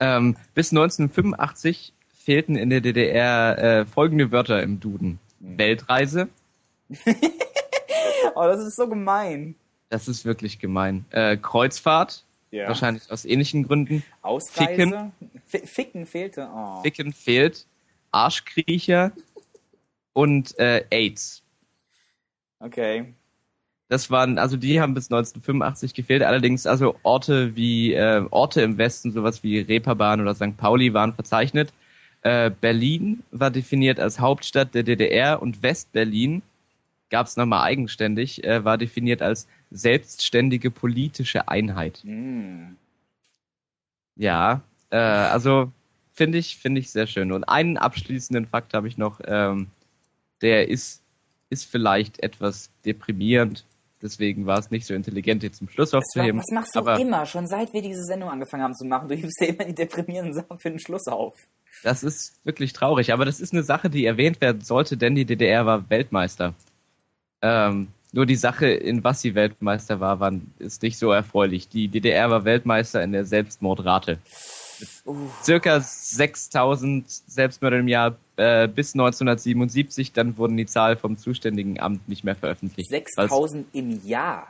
Ähm, bis 1985 fehlten in der DDR äh, folgende Wörter im Duden.
Hm.
Weltreise,
Oh, das ist so gemein.
das ist wirklich gemein. Äh, Kreuzfahrt,
Ja.
wahrscheinlich aus ähnlichen Gründen.
Ausreise. Ficken, Ficken fehlte. Oh.
Ficken fehlt. Arschkriecher und äh, AIDS.
Okay.
Das waren, also die haben bis 1985 gefehlt. Allerdings also Orte wie äh, Orte im Westen, sowas wie Reeperbahn oder St. Pauli waren verzeichnet. Äh, Berlin war definiert als Hauptstadt der DDR und Westberlin gab es nochmal eigenständig, äh, war definiert als selbstständige politische Einheit.
Hm.
Ja, äh, also finde ich finde ich sehr schön. Und einen abschließenden Fakt habe ich noch, ähm, der ist ist vielleicht etwas deprimierend. Deswegen war es nicht so intelligent, jetzt zum Schluss aufzuheben.
das machst du
aber
immer, schon seit wir diese Sendung angefangen haben zu machen. Du hebst ja immer die deprimierenden Sachen für den Schluss auf.
das ist wirklich traurig. Aber das ist eine Sache, die erwähnt werden sollte, denn die DDR war Weltmeister. Ähm, nur die Sache, in was sie Weltmeister war, war, ist nicht so erfreulich. Die DDR war Weltmeister in der Selbstmordrate.
Uh,
Circa 6000 Selbstmörder im Jahr äh, bis 1977, dann wurden die Zahl vom zuständigen Amt nicht mehr veröffentlicht. Was-
6000 im Jahr.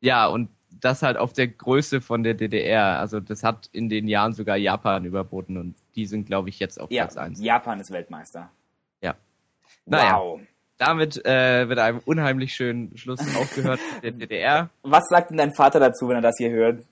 Ja, und das halt auf der Größe von der DDR. Also das hat in den Jahren sogar Japan überboten und die sind, glaube ich, jetzt auf
Ja,
Platz 1.
Japan ist Weltmeister.
Ja. Naja.
Wow.
Damit äh, mit einem unheimlich schönen Schluss aufgehört mit der DDR.
Was sagt denn dein Vater dazu, wenn er das hier hört?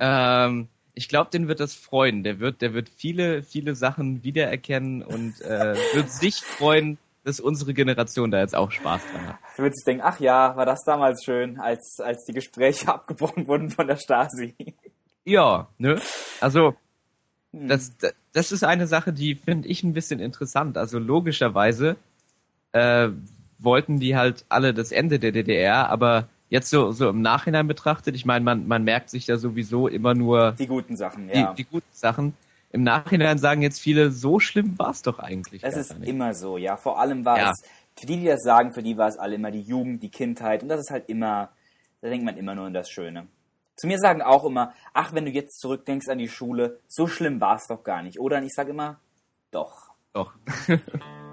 Ähm, ich glaube, den wird das freuen. Der wird, der wird viele, viele Sachen wiedererkennen und äh, wird sich freuen, dass unsere Generation da jetzt auch Spaß dran hat.
Du würdest denken, ach ja, war das damals schön, als, als die Gespräche abgebrochen wurden von der Stasi.
Ja, ne? Also
Hm.
das, das ist eine Sache, die finde ich ein bisschen interessant. Also logischerweise äh, wollten die halt alle das Ende der DDR, aber jetzt so, so im Nachhinein betrachtet, ich meine, man, man merkt sich ja sowieso immer nur
die guten Sachen,
die,
ja.
die guten Sachen. Im Nachhinein sagen jetzt viele, so schlimm war es doch eigentlich.
Es
gar
ist
nicht.
immer so, ja. Vor allem war
Ja.
es, für die, die das sagen, für die war es alle immer die Jugend, die Kindheit. Und das ist halt immer, da denkt man immer nur an das Schöne. Zu mir sagen auch immer, ach, wenn du jetzt zurückdenkst an die Schule, so schlimm war es doch gar nicht. Oder? Und ich sage immer, doch.
Doch.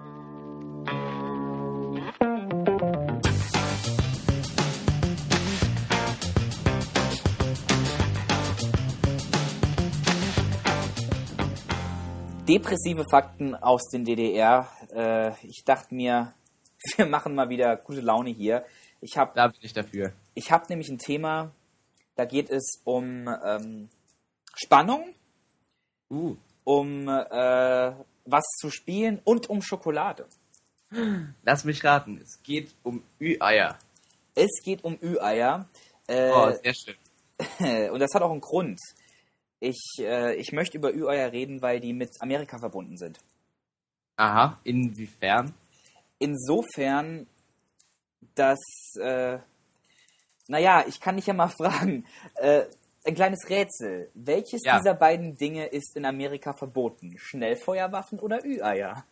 Depressive Fakten aus den DDR. Äh, ich dachte mir, wir machen mal wieder gute Laune hier. Ich habe
Da bin ich dafür.
ich hab nämlich ein Thema, da geht es um ähm, Spannung,
Uh.
um äh, was zu spielen und um Schokolade.
Lass mich raten, es geht um Ü-Eier.
Es geht um Ü-Eier. Äh,
Oh, sehr schön.
und das hat auch einen Grund. Ich, äh, ich möchte über Ü-Eier reden, weil die mit Amerika verbunden sind.
Aha, inwiefern?
Insofern, dass, äh, naja, ich kann dich ja mal fragen, äh, ein kleines Rätsel. Welches
Ja.
dieser beiden Dinge ist in Amerika verboten? Schnellfeuerwaffen oder Ü-Eier?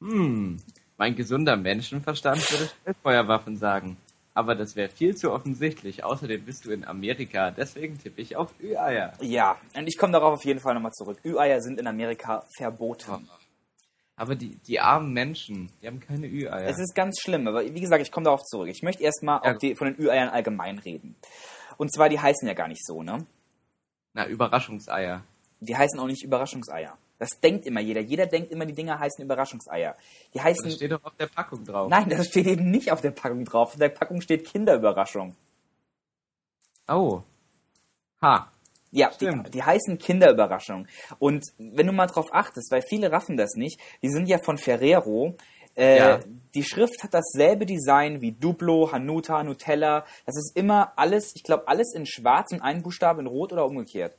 Hm, mein gesunder Menschenverstand würde Schnellfeuerwaffen sagen. Aber das wäre viel zu offensichtlich. Außerdem bist du in Amerika, deswegen tippe ich auf Ü-Eier.
Ja, und ich komme darauf auf jeden Fall nochmal zurück. Ü-Eier sind in Amerika verboten.
Aber die, die armen Menschen, die haben keine Ü-Eier.
Es ist ganz schlimm, aber wie gesagt, ich komme darauf zurück. Ich möchte erstmal
Ja.
die, von den Ü-Eiern allgemein reden. Und zwar, die heißen ja gar nicht so, ne?
Na, Überraschungseier.
Die heißen auch nicht Überraschungseier. Das denkt immer jeder. Jeder denkt immer, die Dinger heißen Überraschungseier. Die heißen.
Das steht doch auf der Packung drauf.
Nein, das steht eben nicht auf der Packung drauf. Auf der Packung steht Kinderüberraschung.
Oh. Ha.
Ja, die, die heißen Kinderüberraschung. Und wenn du mal drauf achtest, weil viele raffen das nicht, die sind ja von Ferrero. Äh,
Ja.
Die Schrift hat dasselbe Design wie Duplo, Hanuta, Nutella. Das ist immer alles, ich glaube, alles in schwarz und ein Buchstabe in rot oder umgekehrt.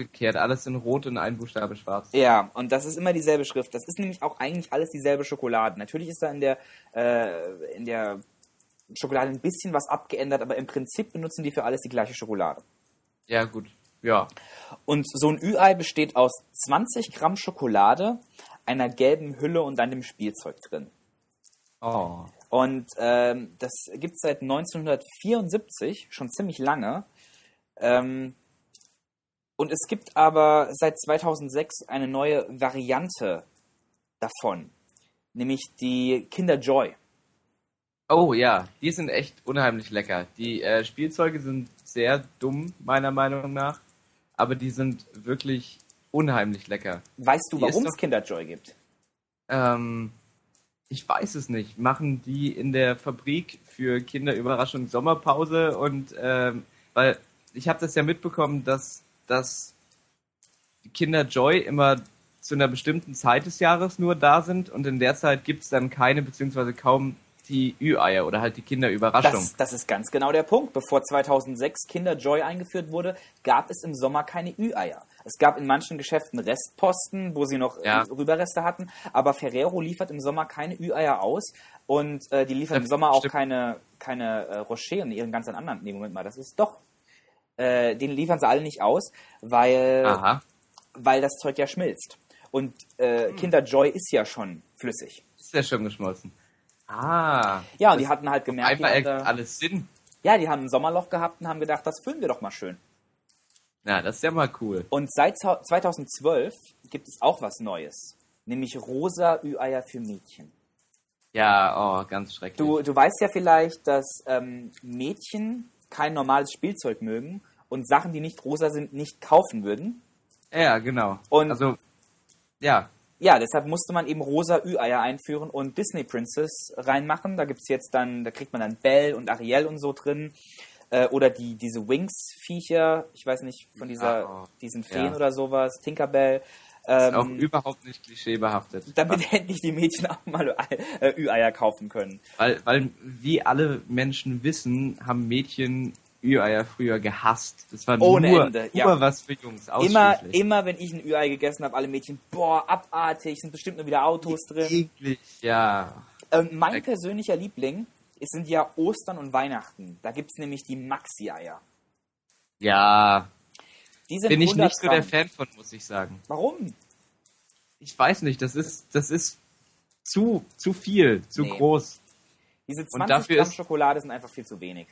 Umgekehrt, alles in rot und ein Buchstabe schwarz.
Ja, und das ist immer dieselbe Schrift. Das ist nämlich auch eigentlich alles dieselbe Schokolade. Natürlich ist da in der, äh, in der Schokolade ein bisschen was abgeändert, aber im Prinzip benutzen die für alles die gleiche Schokolade.
Ja, gut. Ja.
Und so ein Ü-Ei besteht aus 20 Gramm Schokolade, einer gelben Hülle und dann dem Spielzeug drin.
Oh.
Und ähm, das gibt es seit 1974, schon ziemlich lange. Ähm, und es gibt aber seit 2006 eine neue Variante davon, nämlich die Kinder Joy.
Oh ja, die sind echt unheimlich lecker. Die äh, Spielzeuge sind sehr dumm, meiner Meinung nach. Aber die sind wirklich unheimlich lecker.
Weißt du, warum es Kinder Joy gibt?
Ähm, ich weiß es nicht. Machen die in der Fabrik für Kinderüberraschung Sommerpause und ähm, weil ich habe das ja mitbekommen, dass dass die Kinder Joy immer zu einer bestimmten Zeit des Jahres nur da sind und in der Zeit gibt's dann keine beziehungsweise kaum die Ü-Eier oder halt die Kinderüberraschung.
Das, das ist ganz genau der Punkt. Bevor 2006 Kinder Joy eingeführt wurde, gab es im Sommer keine Ü-Eier. Es gab in manchen Geschäften Restposten, wo sie noch
Ja.
Rüberreste hatten, aber Ferrero liefert im Sommer keine Ü-Eier aus und äh, die liefern
Ja,
im Sommer auch
stimmt.
keine, keine äh, Rocher und ihren ganz anderen. Nee, Moment mal, das ist doch. Äh, den liefern sie alle nicht aus, weil,
Aha,
weil das Zeug ja schmilzt. Und
Hm.
äh, Kinder Joy ist ja schon flüssig.
ist ja schon geschmolzen. Ah.
Ja, und die hatten halt gemerkt, die
Einfach
haben
ergibt
da,
alles Sinn.
ja, die haben ein Sommerloch gehabt und haben gedacht, das füllen wir doch mal schön.
Na, das ist ja mal cool.
Und seit zau- 2012 gibt es auch was Neues, nämlich rosa Ü-Eier für Mädchen.
Ja, oh, ganz schrecklich.
Du, du weißt ja vielleicht, dass ähm, Mädchen kein normales Spielzeug mögen und Sachen, die nicht rosa sind, nicht kaufen würden.
ja, genau.
Und-
also, ja,
Ja, deshalb musste man eben rosa Ü-Eier einführen und Disney Princess reinmachen. Da gibt's jetzt dann, da kriegt man dann Belle und Ariel und so drin. Äh, oder die, diese Wings-Viecher, ich weiß nicht, von dieser,
Ja, oh,
diesen Feen
ja.
oder sowas, Tinkerbell.
ist auch
Ähm,
überhaupt nicht klischeebehaftet.
damit endlich die Mädchen auch mal äh, Ü-Eier kaufen können.
Weil, weil, wie alle Menschen wissen, haben Mädchen Ü-Eier früher gehasst. Das war
Ohne
nur,
Ende,
nur
ja.
was für Jungs,
Immer, immer, wenn ich ein Ü-Ei gegessen habe, alle Mädchen, boah, abartig, sind bestimmt nur wieder Autos drin.
Eklig, ja.
Ähm, mein
Leck.
persönlicher Liebling es sind ja Ostern und Weihnachten. Da gibt's nämlich die Maxi-Eier.
Ja, bin ich
100
nicht so der. Fan von, muss ich sagen.
Warum?
Ich weiß nicht, das ist, das ist zu, zu viel, zu
Nee.
groß.
Diese
Und
20
dafür
Gramm Schokolade sind einfach viel zu wenig.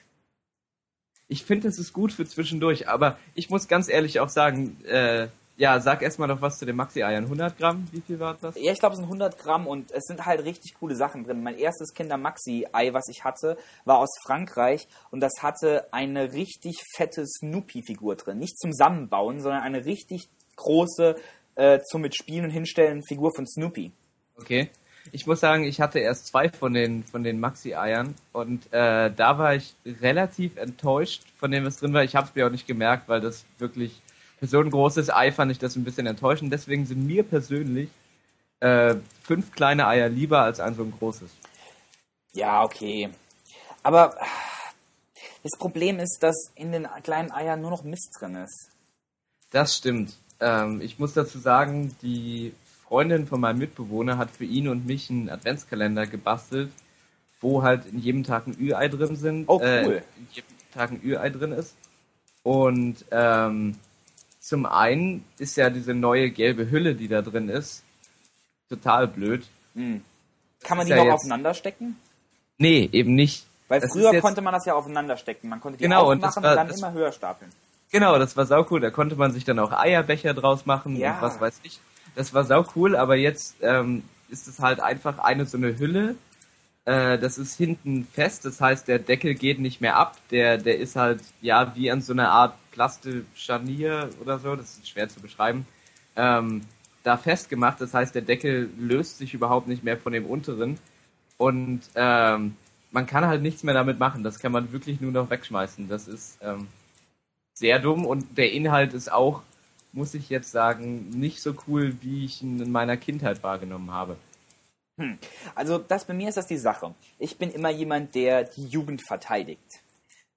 Ich finde, es ist gut für zwischendurch, aber ich muss ganz ehrlich auch sagen, äh, ja, sag erstmal noch was zu den Maxi-Eiern. 100 Gramm, wie viel war das?
Ja, ich glaube, es sind 100 Gramm und es sind halt richtig coole Sachen drin. Mein erstes Kinder-Maxi-Ei, was ich hatte, war aus Frankreich und das hatte eine richtig fette Snoopy-Figur drin. Nicht zum Zusammenbauen, sondern eine richtig große, äh, zum Mitspielen und Hinstellen Figur von Snoopy.
Okay. Ich muss sagen, ich hatte erst zwei von den, von den Maxi-Eiern und äh, da war ich relativ enttäuscht von dem, was drin war. Ich habe es mir auch nicht gemerkt, weil das wirklich für so ein großes Ei fand ich das ein bisschen enttäuschend. Deswegen sind mir persönlich äh, fünf kleine Eier lieber als ein so ein großes.
Ja, okay. Aber das Problem ist, dass in den kleinen Eiern nur noch Mist drin ist.
Das stimmt. Ähm, ich muss dazu sagen, die Freundin von meinem Mitbewohner hat für ihn und mich einen Adventskalender gebastelt, wo halt in jedem Tag ein Ü-Ei drin sind.
Oh, cool.
Äh, in jedem Tag ein Ü-Ei drin ist. Und ähm, zum einen ist ja diese neue gelbe Hülle, die da drin ist, total blöd.
Hm. Kann man die
ja
noch aufeinander stecken?
Nee, eben nicht.
Weil
Das
früher konnte man das ja aufeinander stecken. Man konnte die
Genau, und
aufmachen und,
war-
dann
das-
immer höher stapeln.
Genau, das war sau cool. Da konnte man sich dann auch Eierbecher draus machen
Ja.
und was weiß ich. Das war sau cool, aber jetzt ähm, ist es halt einfach eine so eine Hülle. Äh, das ist hinten fest, das heißt, der Deckel geht nicht mehr ab. Der, der ist halt, ja, wie an so einer Art Plastischarnier oder so, das ist schwer zu beschreiben, ähm, da festgemacht. Das heißt, der Deckel löst sich überhaupt nicht mehr von dem unteren. Und ähm, man kann halt nichts mehr damit machen. Das kann man wirklich nur noch wegschmeißen. Das ist ähm, sehr dumm und der Inhalt ist auch, muss ich jetzt sagen, nicht so cool, wie ich ihn in meiner Kindheit wahrgenommen habe.
Also das bei mir ist das die Sache. Ich bin immer jemand, der die Jugend verteidigt.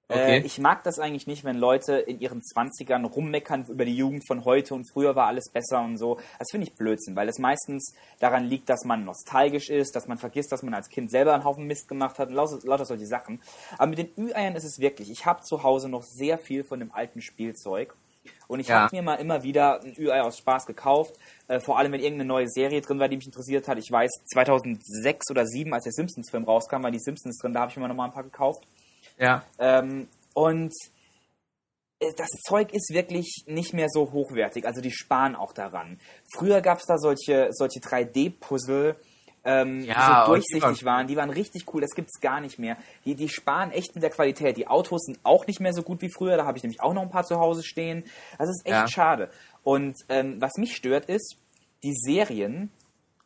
Okay.
Äh, ich mag das eigentlich nicht, wenn Leute in ihren Zwanzigern rummeckern über die Jugend von heute und früher war alles besser und so. Das finde ich Blödsinn, weil es meistens daran liegt, dass man nostalgisch ist, dass man vergisst, dass man als Kind selber einen Haufen Mist gemacht hat und lauter, lauter solche Sachen. Aber mit den Ü-Eiern ist es wirklich, ich habe zu Hause noch sehr viel von dem alten Spielzeug. Und ich
Ja.
habe mir mal immer wieder ein Ü-Ei aus Spaß gekauft. Äh, vor allem, wenn irgendeine neue Serie drin war, die mich interessiert hat. Ich weiß, 2006 oder 2007, als der Simpsons-Film rauskam, waren die Simpsons drin. Da habe ich mir noch mal ein paar gekauft.
Ja,
Ähm, und äh, das Zeug ist wirklich nicht mehr so hochwertig. Also die sparen auch daran. Früher gab es da solche, solche 3D-Puzzle, ähm,
Ja,
die so
und die
durchsichtig
waren-
waren. Die waren richtig cool. Das gibt's gar nicht mehr. Die, die sparen echt mit der Qualität. Die Autos sind auch nicht mehr so gut wie früher. Da habe ich nämlich auch noch ein paar zu Hause stehen. Das ist echt
Ja.
schade. Und ähm, was mich stört ist, die Serien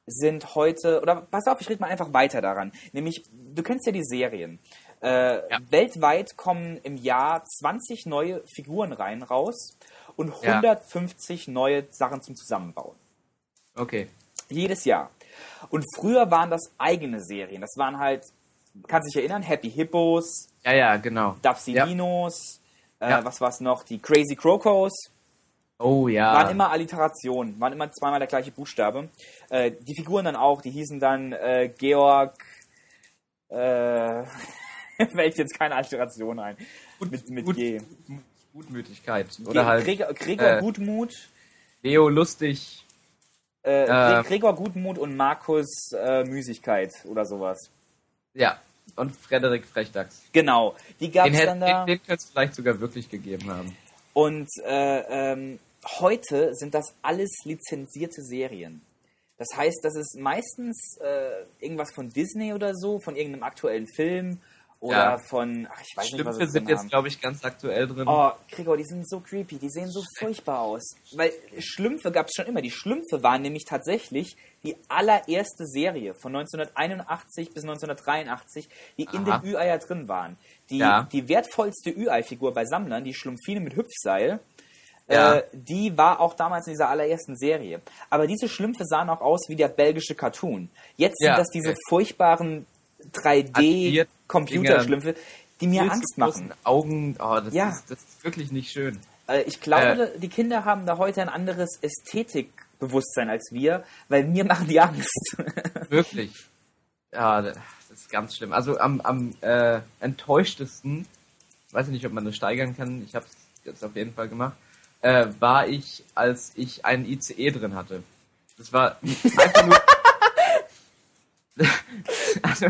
sind heute, oder pass auf, ich rede mal einfach weiter daran. Nämlich, du kennst ja die Serien. Äh,
Ja.
Weltweit kommen im Jahr 20 neue Figuren rein, raus und
Ja.
150 neue Sachen zum Zusammenbauen.
okay.
Jedes Jahr. Und früher waren das eigene Serien. Das waren halt, kannst dich erinnern, Happy Hippos,
Ja, ja, genau.
Dapsilinos, äh,
Ja.
was war's noch, die Crazy Crocos.
Oh ja.
Waren immer Alliterationen, waren immer zweimal der gleiche Buchstabe. Äh, die Figuren dann auch, die hießen dann äh, Georg, äh, fällt jetzt keine Alliteration ein. Mit, mit
Gut,
G.
Gutmütigkeit. Oder halt
Gregor, Gregor
äh,
Gutmut,
Leo lustig.
Äh,
äh,
Gregor Gutmut und Markus äh, Müßigkeit oder sowas.
Ja, und Frederik Frechdachs.
Genau, die gab es dann da.
den, den könnte es vielleicht sogar wirklich gegeben haben.
Und äh, ähm, heute sind das alles lizenzierte Serien. Das heißt, das ist meistens äh, irgendwas von Disney oder so, von irgendeinem aktuellen Film oder
Ja.
von, ach, ich weiß nicht, was
sind jetzt, glaube ich, ganz aktuell drin.
Oh, Gregor, die sind so creepy, die sehen so furchtbar aus. Weil Schlümpfe gab es schon immer. Die Schlümpfe waren nämlich tatsächlich die allererste Serie von 1981 bis 1983, die in
Aha.
den Ü-Eier drin waren. Die,
Ja.
die wertvollste Ü-Ei-Figur bei Sammlern, die Schlumpfine mit Hüpfseil,
Ja.
äh, die war auch damals in dieser allerersten Serie. Aber diese Schlümpfe sahen auch aus wie der belgische Cartoon. Jetzt sind
Ja,
das diese furchtbaren 3D-Computerschlümpfe, die mir Angst machen.
Augen, oh, das,
Ja.
ist, das ist wirklich nicht schön.
Äh, Ich glaube, die Kinder haben da heute ein anderes Ästhetikbewusstsein als wir, weil mir machen die Angst.
Wirklich. Ja, das ist ganz schlimm. Also am, am äh, enttäuschtesten, weiß ich nicht, ob man das steigern kann, ich habe es jetzt auf jeden Fall gemacht, äh, war ich, als ich einen ICE drin hatte. Das war einfach nur... also,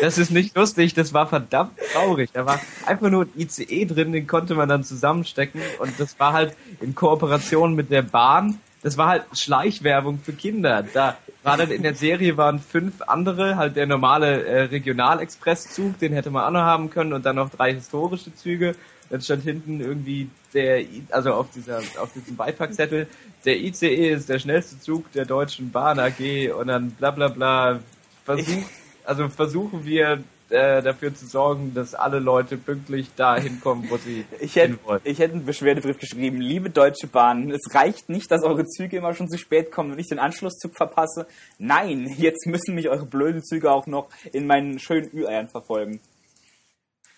das ist nicht lustig, das war verdammt traurig. Da war einfach nur ein ICE drin, den konnte man dann zusammenstecken und das war halt in Kooperation mit der Bahn. Das war halt Schleichwerbung für Kinder. Da war dann in der Serie waren fünf andere, halt der normale äh, Regionalexpresszug, den hätte man auch noch haben können und dann noch drei historische Züge. Dann stand hinten irgendwie der, also auf dieser, auf diesem Beipackzettel, der ICE ist der schnellste Zug der Deutschen Bahn AG und dann bla bla bla. Versuch, also versuchen wir äh, dafür zu sorgen, dass alle Leute pünktlich dahin kommen, wo sie
Ich hätte,
hin wollen.
ich hätte einen Beschwerdebrief geschrieben. Liebe Deutsche Bahn, es reicht nicht, dass eure Züge immer schon zu spät kommen und ich den Anschlusszug verpasse. Nein, jetzt müssen mich eure blöden Züge auch noch in meinen schönen Ü-Eiern verfolgen.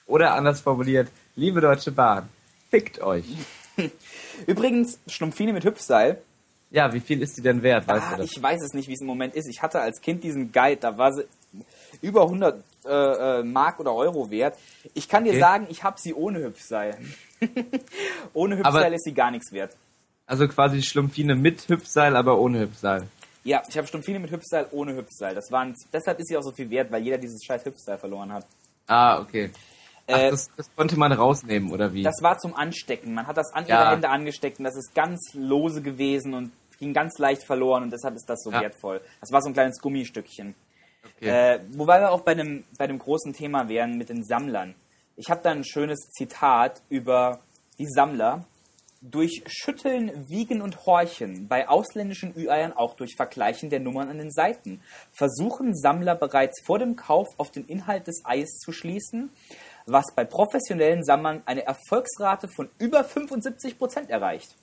Oder anders formuliert, liebe Deutsche Bahn, fickt euch.
Übrigens, Schlumpfine mit Hüpfseil.
Ja, wie viel ist die denn wert, weißt
Ah,
du das?
ich weiß es nicht, wie es im Moment ist. Ich hatte als Kind diesen Guide, da war sie über 100 äh, äh, Mark oder Euro wert. Ich kann dir
Okay.
sagen, ich habe sie ohne Hüpfseil. ohne Hüpfseil
Aber-
ist sie gar nichts wert.
Also quasi Schlumpfine mit Hüpfseil, aber ohne Hüpfseil.
Ja, ich habe Stumpfine mit Hüpfseil ohne Hüpfseil. Das waren, deshalb ist sie auch so viel wert, weil jeder dieses scheiß Hüpfseil verloren hat.
Ah, okay. Ach,
Äh,
das, das konnte man rausnehmen, oder wie?
Das war zum Anstecken. Man hat das an
Ja.
ihre Hände angesteckt und das ist ganz lose gewesen und ging ganz leicht verloren und deshalb ist das so
Ja.
wertvoll. Das war so ein kleines Gummistückchen.
okay.
Äh, wobei wir auch bei dem, bei dem großen Thema wären mit den Sammlern. Ich habe da ein schönes Zitat über die Sammler. Durch Schütteln, Wiegen und Horchen, bei ausländischen Ü-Eiern auch durch Vergleichen der Nummern an den Seiten, versuchen Sammler bereits vor dem Kauf auf den Inhalt des Eis zu schließen, was bei professionellen Sammlern eine Erfolgsrate von über 75% erreicht.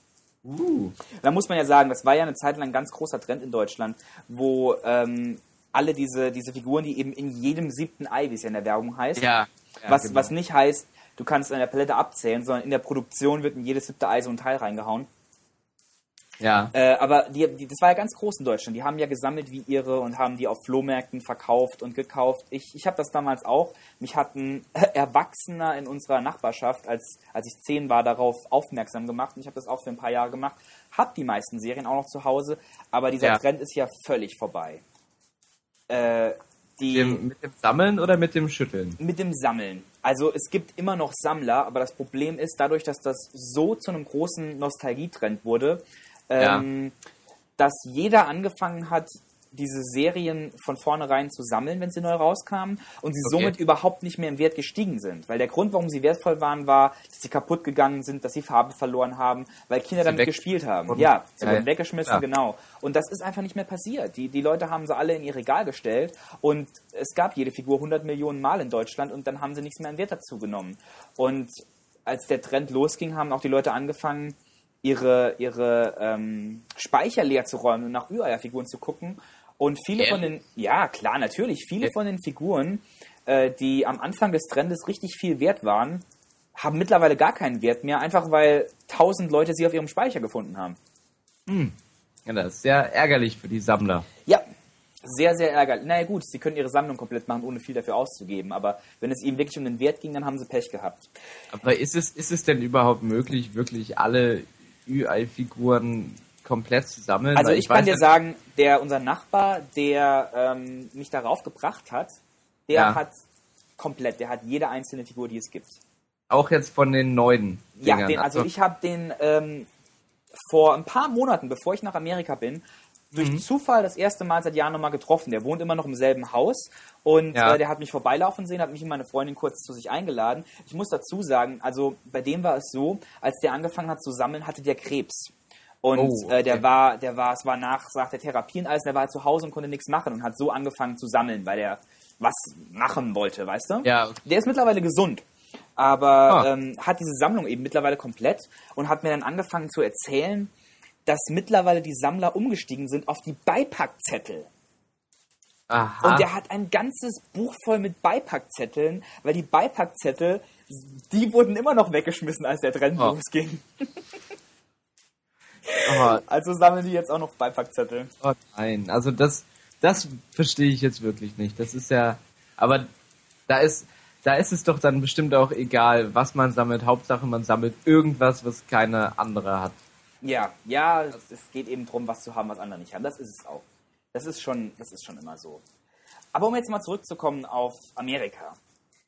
Uh,
Da muss man ja sagen, das war ja eine Zeit lang ein ganz großer Trend in Deutschland, wo ähm, alle diese, diese Figuren, die eben in jedem siebten Ei, wie es ja in der Werbung heißt,
ja. ja
was,
genau.
was nicht heißt, du kannst an der Palette abzählen, sondern in der Produktion wird in jedes siebte Ei so ein Teil reingehauen.
Ja.
Äh, aber die, die, das war ja ganz groß in Deutschland. Die haben ja gesammelt wie ihre und haben die auf Flohmärkten verkauft und gekauft. Ich, ich habe das damals auch. Mich hat ein Erwachsener in unserer Nachbarschaft, als, als ich zehn war, darauf aufmerksam gemacht. Und ich habe das auch für ein paar Jahre gemacht. Hab die meisten Serien auch noch zu Hause. Aber dieser
Ja.
Trend ist ja völlig vorbei. Äh, die,
Dem, mit dem Sammeln oder mit dem Schütteln?
mit dem Sammeln. Also es gibt immer noch Sammler, aber das Problem ist, dadurch, dass das so zu einem großen Nostalgietrend wurde, ähm, dass jeder angefangen hat, diese Serien von vornherein zu sammeln, wenn sie neu rauskamen und sie
Okay.
somit überhaupt nicht mehr im Wert gestiegen sind. Weil der Grund, warum sie wertvoll waren, war, dass sie kaputt gegangen sind, dass sie Farbe verloren haben, weil Kinder
Sie
damit gespielt haben. Ja, sie
Ja,
wurden
ja.
weggeschmissen,
Ja.
genau. Und das ist einfach nicht mehr passiert. Die, die Leute haben sie alle in ihr Regal gestellt und es gab jede Figur 100 Millionen Mal in Deutschland und dann haben sie nichts mehr an Wert dazu genommen. Und als der Trend losging, haben auch die Leute angefangen, ihre, ihre ähm, Speicher leer zu räumen und nach Ü-Eier-Figuren zu gucken. Und viele von den, ja klar, natürlich, viele
Ja.
von den Figuren, äh, die am Anfang des Trendes richtig viel wert waren, haben mittlerweile gar keinen Wert mehr, einfach weil tausend Leute sie auf ihrem Speicher gefunden haben.
Ja, das ist sehr ärgerlich für die Sammler.
Ja, sehr, sehr ärgerlich. Naja gut, sie können ihre Sammlung komplett machen, ohne viel dafür auszugeben. Aber wenn es ihnen wirklich um den Wert ging, dann haben sie Pech gehabt.
Aber ist es, ist es denn überhaupt möglich, wirklich alle Ü-Ei-Figuren komplett zu sammeln?
Also ich kann dir
ja-
sagen, der unser Nachbar, der ähm, mich darauf gebracht hat, Der
Ja.
hat komplett, der hat jede einzelne Figur, die es gibt.
Auch jetzt von den neuen
Ja,
Dingern.
den, also ich habe den ähm, vor ein paar Monaten, bevor ich nach Amerika bin, durch
Mhm.
Zufall das erste Mal seit Jahren nochmal getroffen. Der wohnt immer noch im selben Haus und
Ja.
äh, der hat mich vorbeilaufen sehen, hat mich und meine Freundin kurz zu sich eingeladen. Ich muss dazu sagen, also bei dem war es so, als der angefangen hat zu sammeln, hatte der Krebs. Und
Oh,
äh, der
okay.
war, der war, es war nach, sagt der Therapie und alles, der war zu Hause und konnte nichts machen und hat so angefangen zu sammeln, weil der was machen wollte, weißt du?
Ja, okay.
Der ist mittlerweile gesund, aber
Ah.
ähm, hat diese Sammlung eben mittlerweile komplett und hat mir dann angefangen zu erzählen, dass mittlerweile die Sammler umgestiegen sind auf die Beipackzettel.
Aha.
Und der hat ein ganzes Buch voll mit Beipackzetteln, weil die Beipackzettel, die wurden immer noch weggeschmissen, als der Trend
Oh.
losging.
Aber,
Also sammeln die jetzt auch noch Beipackzettel.
oh nein, also das, das verstehe ich jetzt wirklich nicht. Das ist ja, aber da ist, da ist es doch dann bestimmt auch egal, was man sammelt. Hauptsache, man sammelt irgendwas, was keine andere hat.
Ja, ja, es es geht eben darum, was zu haben, was andere nicht haben. Das ist es auch. Das ist schon, das ist schon immer so. Aber um jetzt mal zurückzukommen auf Amerika.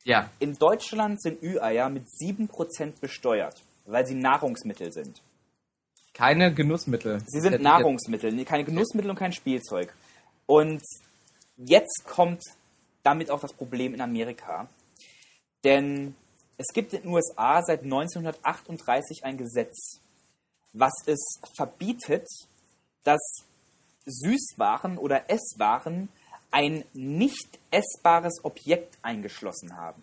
Ja,
In Deutschland sind Ü-Eier mit 7% besteuert, weil sie Nahrungsmittel sind.
keine Genussmittel.
Sie sind Nahrungsmittel, nee, keine Genussmittel und kein Spielzeug. Und jetzt kommt damit auch das Problem in Amerika. Denn es gibt in den USA seit 1938 ein Gesetz, was es verbietet, dass Süßwaren oder Esswaren ein nicht essbares Objekt eingeschlossen haben.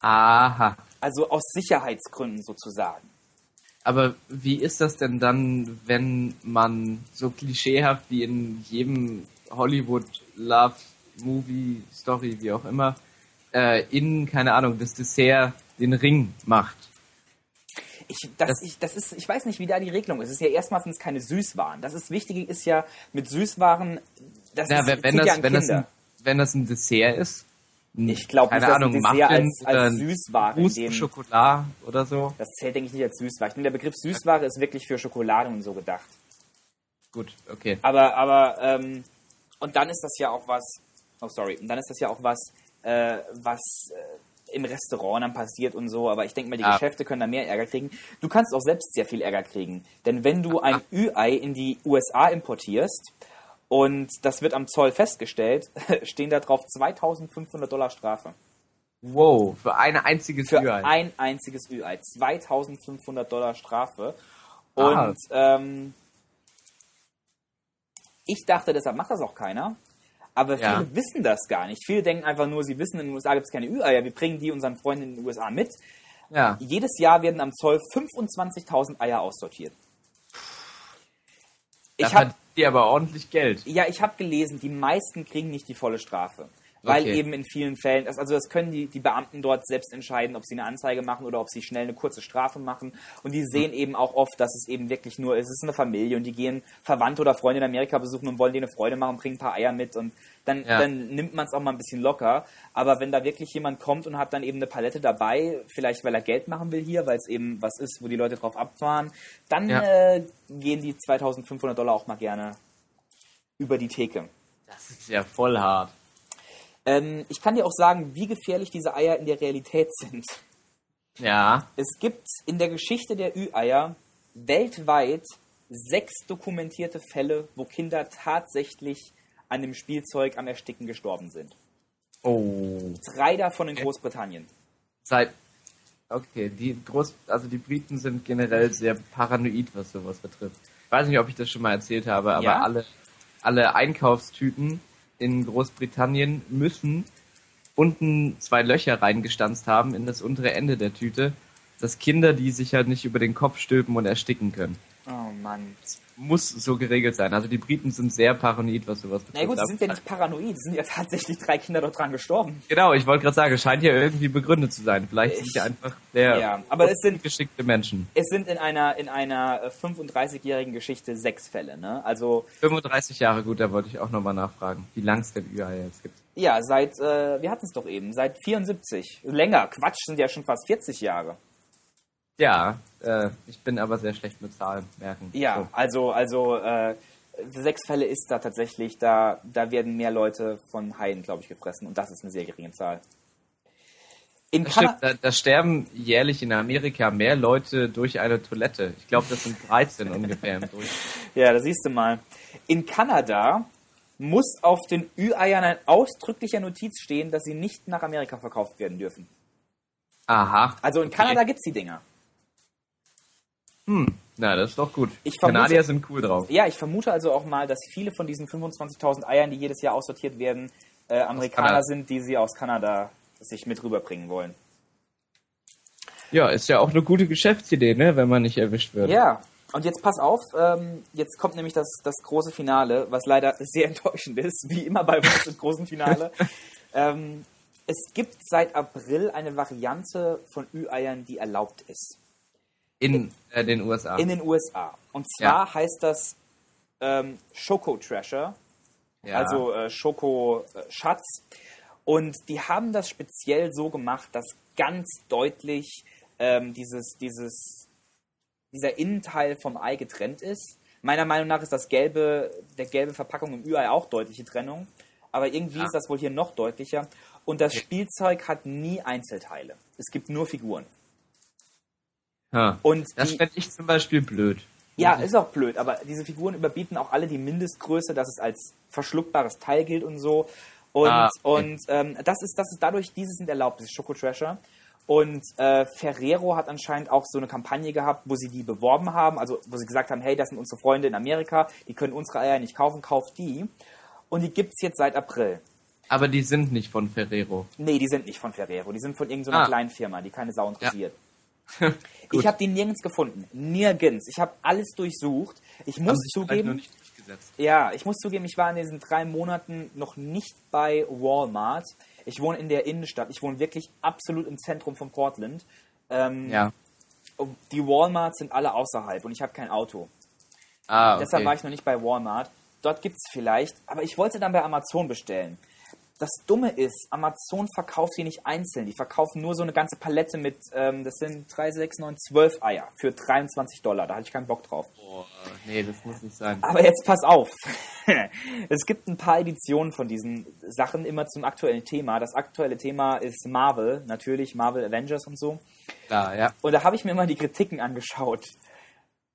Aha.
Also aus Sicherheitsgründen sozusagen.
Aber wie ist das denn dann, wenn man so klischeehaft wie in jedem Hollywood Love Movie Story, wie auch immer, äh, in, keine Ahnung, das Dessert den Ring macht?
Ich, das,
Das-
ich, das ist, ich weiß nicht, wie da die Regelung ist. Es ist ja erstmals sind es keine Süßwaren. Das ist Wichtige ist ja mit Süßwaren, das
Na,
ist,
wenn, wenn,
ja
das,
an
wenn, das ein, wenn das ein Dessert ist, ein,
Ich glaube nicht, dass ein
Ahnung,
Dessert als, als
ein
Süßware
Mousse
dem,
Schokolade oder so.
Das zählt, denke ich, nicht als Süßware. Ich denke, der Begriff Süßware ist wirklich für Schokolade und so gedacht.
Gut, okay.
Aber, aber, ähm, und dann ist das ja auch was, oh sorry, und dann ist das ja auch was, äh, was äh, im Restaurant dann passiert und so, aber ich denke mal, die
Ja.
Geschäfte können da mehr Ärger kriegen. Du kannst auch selbst sehr viel Ärger kriegen. Denn wenn du ein Ü-Ei in die USA importierst und das wird am Zoll festgestellt, stehen da drauf 2500 Dollar Strafe.
Wow, für ein einziges
Für
Ü-Ei.
ein einziges Ü-Ei. 2500 Dollar Strafe.
Ah.
Und ähm, ich dachte, deshalb macht das auch keiner. Aber viele
Ja.
wissen das gar nicht. Viele denken einfach nur, sie wissen, in den USA gibt es keine Ü-Eier. Wir bringen die unseren Freunden in den USA mit.
Ja.
Jedes Jahr werden am Zoll 25.000 Eier aussortiert. Ich habe
hat die aber ordentlich Geld.
ja, ich habe gelesen, die meisten kriegen nicht die volle Strafe. Weil
Okay.
eben in vielen Fällen, das- also das können die, die Beamten dort selbst entscheiden, ob sie eine Anzeige machen oder ob sie schnell eine kurze Strafe machen. Und die sehen eben auch oft, dass es eben wirklich nur, es ist eine Familie und die gehen Verwandte oder Freunde in Amerika besuchen und wollen denen eine Freude machen, bringen ein paar Eier mit und dann,
Ja.
dann nimmt man es auch mal ein bisschen locker. Aber wenn da wirklich jemand kommt und hat dann eben eine Palette dabei, vielleicht weil er Geld machen will hier, weil es eben was ist, wo die Leute drauf abfahren, dann
Ja.
äh, gehen die 2500 Dollar auch mal gerne über die Theke.
Das ist ja voll hart.
Ähm, ich kann dir auch sagen, wie gefährlich diese Eier in der Realität sind.
Ja.
Es gibt in der Geschichte der Ü-Eier weltweit sechs dokumentierte Fälle, wo Kinder tatsächlich an dem Spielzeug am Ersticken gestorben sind.
Oh.
Drei davon in Großbritannien.
Seit. Okay, die Groß, also die Briten sind generell sehr paranoid, was sowas betrifft. Ich weiß nicht, ob ich das schon mal erzählt habe, aber
Ja?
alle, alle Einkaufstüten in Großbritannien müssen unten zwei Löcher reingestanzt haben in das untere Ende der Tüte, dass Kinder die sich halt nicht über den Kopf stülpen und ersticken können.
Oh Mann.
Das muss so geregelt sein. Also die Briten sind sehr paranoid, was sowas betrifft.
Na gut, sie sind ja nicht paranoid, es sind ja tatsächlich drei Kinder dort dran gestorben.
Genau, ich wollte gerade sagen, es scheint ja irgendwie begründet zu sein. Vielleicht sind die einfach sehr
Ja, aber es sind-
geschickte Menschen.
Es sind in einer, in einer äh, 35-jährigen Geschichte sechs Fälle, ne? Also
35 Jahre, gut, da wollte ich auch nochmal nachfragen, wie lang es denn Ü-Eier jetzt gibt.
Ja, seit, äh, wir hatten es doch eben, seit 74. Länger, Quatsch, sind ja schon fast 40 Jahre.
Ja, äh, ich bin aber sehr schlecht mit Zahlen merken.
Ja,
So.
also, also, äh, sechs Fälle ist da tatsächlich, da, da werden mehr Leute von Haien, glaube ich, gefressen und das ist eine sehr geringe Zahl.
In das stimmt, da, da, sterben jährlich in Amerika mehr Leute durch eine Toilette. Ich glaube, das sind 13 ungefähr im Durchschnitt.
Ja, da siehst du mal. In Kanada muss auf den Ü-Eiern ein ausdrücklicher Notiz stehen, dass sie nicht nach Amerika verkauft werden dürfen.
Aha.
Also in Kanada okay. gibt's die Dinger.
Hm, na, das ist doch gut.
Vermute,
Kanadier sind cool drauf.
Ja, ich vermute also auch mal, dass viele von diesen 25.000 Eiern, die jedes Jahr aussortiert werden, äh, Amerikaner sind, die sie aus Kanada sich mit rüberbringen wollen.
Ja, ist ja auch eine gute Geschäftsidee, ne, wenn man nicht erwischt wird.
Ja, und jetzt pass auf, ähm, jetzt kommt nämlich das, das große Finale, was leider sehr enttäuschend ist, wie immer bei uns im großen Finale. ähm, es gibt seit April eine Variante von Ü-Eiern, die erlaubt ist.
In äh, den USA.
In den USA. Und zwar ja. heißt das ähm, Schoko Treasure, ja. also äh, Schoko äh, Schatz. Und die haben das speziell so gemacht, dass ganz deutlich ähm, dieses, dieses, dieser Innenteil vom Ei getrennt ist. Meiner Meinung nach ist das gelbe, der gelbe Verpackung im Ü-Ei auch deutliche Trennung. Aber irgendwie ja. ist das wohl hier noch deutlicher. Und das Spielzeug hat nie Einzelteile. Es gibt nur Figuren.
Ja, und das fände ich zum Beispiel blöd.
Ja, ist auch blöd, aber diese Figuren überbieten auch alle die Mindestgröße, dass es als verschluckbares Teil gilt und so. Und, ah, okay. und ähm, das ist, das ist dadurch, diese sind erlaubt, diese Schoko Treasure. Und äh, Ferrero hat anscheinend auch so eine Kampagne gehabt, wo sie die beworben haben, also wo sie gesagt haben, hey, das sind unsere Freunde in Amerika, die können unsere Eier nicht kaufen, kauft die. Und die gibt es jetzt seit April.
Aber die sind nicht von Ferrero.
Nee, die sind nicht von Ferrero, die sind von irgendeiner ah. kleinen Firma, die keine Sau interessiert. Ja. ich habe die nirgends gefunden. Nirgends. Ich habe alles durchsucht. Ich muss zugeben. Ja, ich muss zugeben, ich war in diesen drei Monaten noch nicht bei Walmart. Ich wohne in der Innenstadt. Ich wohne wirklich absolut im Zentrum von Portland. Ähm,
ja.
Die Walmarts sind alle außerhalb und ich habe kein Auto.
Ah, okay.
Deshalb war ich noch nicht bei Walmart. Dort gibt es vielleicht, aber ich wollte dann bei Amazon bestellen das Dumme ist, Amazon verkauft die nicht einzeln. Die verkaufen nur so eine ganze Palette mit, ähm, das sind 3, 6, 9, 12 Eier für 23 Dollar. Da hatte ich keinen Bock drauf.
Boah, nee, das muss nicht sein.
Aber jetzt pass auf. es gibt ein paar Editionen von diesen Sachen immer zum aktuellen Thema. Das aktuelle Thema ist Marvel, natürlich Marvel Avengers und so.
Klar, ja.
Und da habe ich mir mal die Kritiken angeschaut.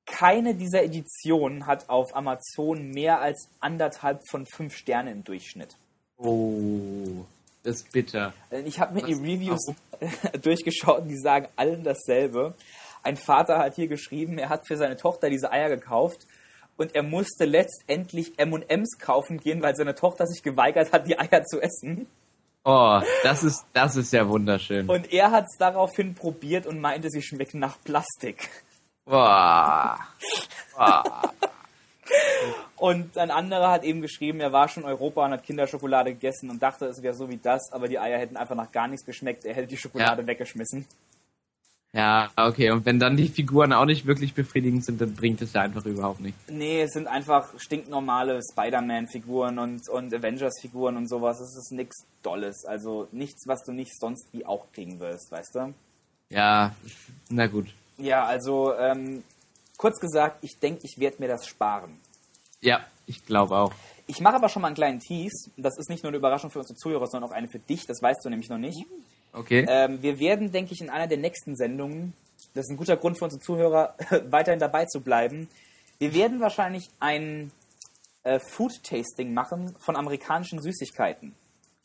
Keine dieser Editionen hat auf Amazon mehr als anderthalb von fünf Sterne im Durchschnitt.
Oh, das ist bitter.
Äh, ich habe mir Was? die Reviews Warum? durchgeschaut und die sagen allen dasselbe. Ein Vater hat hier geschrieben, er hat für seine Tochter diese Eier gekauft und er musste letztendlich M&M's kaufen gehen, weil seine Tochter sich geweigert hat, die Eier zu essen.
Oh, das ist, das ist ja wunderschön.
Und er hat es daraufhin probiert und meinte, sie schmecken nach Plastik.
Boah. Boah.
Und ein anderer hat eben geschrieben, er war schon in Europa und hat Kinderschokolade gegessen und dachte, es wäre so wie das, aber die Eier hätten einfach nach gar nichts geschmeckt. Er hätte die Schokolade ja. weggeschmissen.
Ja, okay. Und wenn dann die Figuren auch nicht wirklich befriedigend sind, dann bringt es ja einfach überhaupt nichts.
Nee, es sind einfach stinknormale Spider-Man-Figuren und, und Avengers-Figuren und sowas. Es ist nichts Dolles. Also nichts, was du nicht sonst wie auch kriegen wirst, weißt du?
Ja, na gut.
Ja, also ähm, kurz gesagt, ich denke, ich werde mir das sparen.
Ja, ich glaube auch.
Ich mache aber schon mal einen kleinen Tease. Das ist nicht nur eine Überraschung für unsere Zuhörer, sondern auch eine für dich. Das weißt du nämlich noch nicht.
Okay.
Ähm, wir werden, denke ich, in einer der nächsten Sendungen, das ist ein guter Grund für unsere Zuhörer, weiterhin dabei zu bleiben. Wir werden wahrscheinlich ein äh, Food-Tasting machen von amerikanischen Süßigkeiten.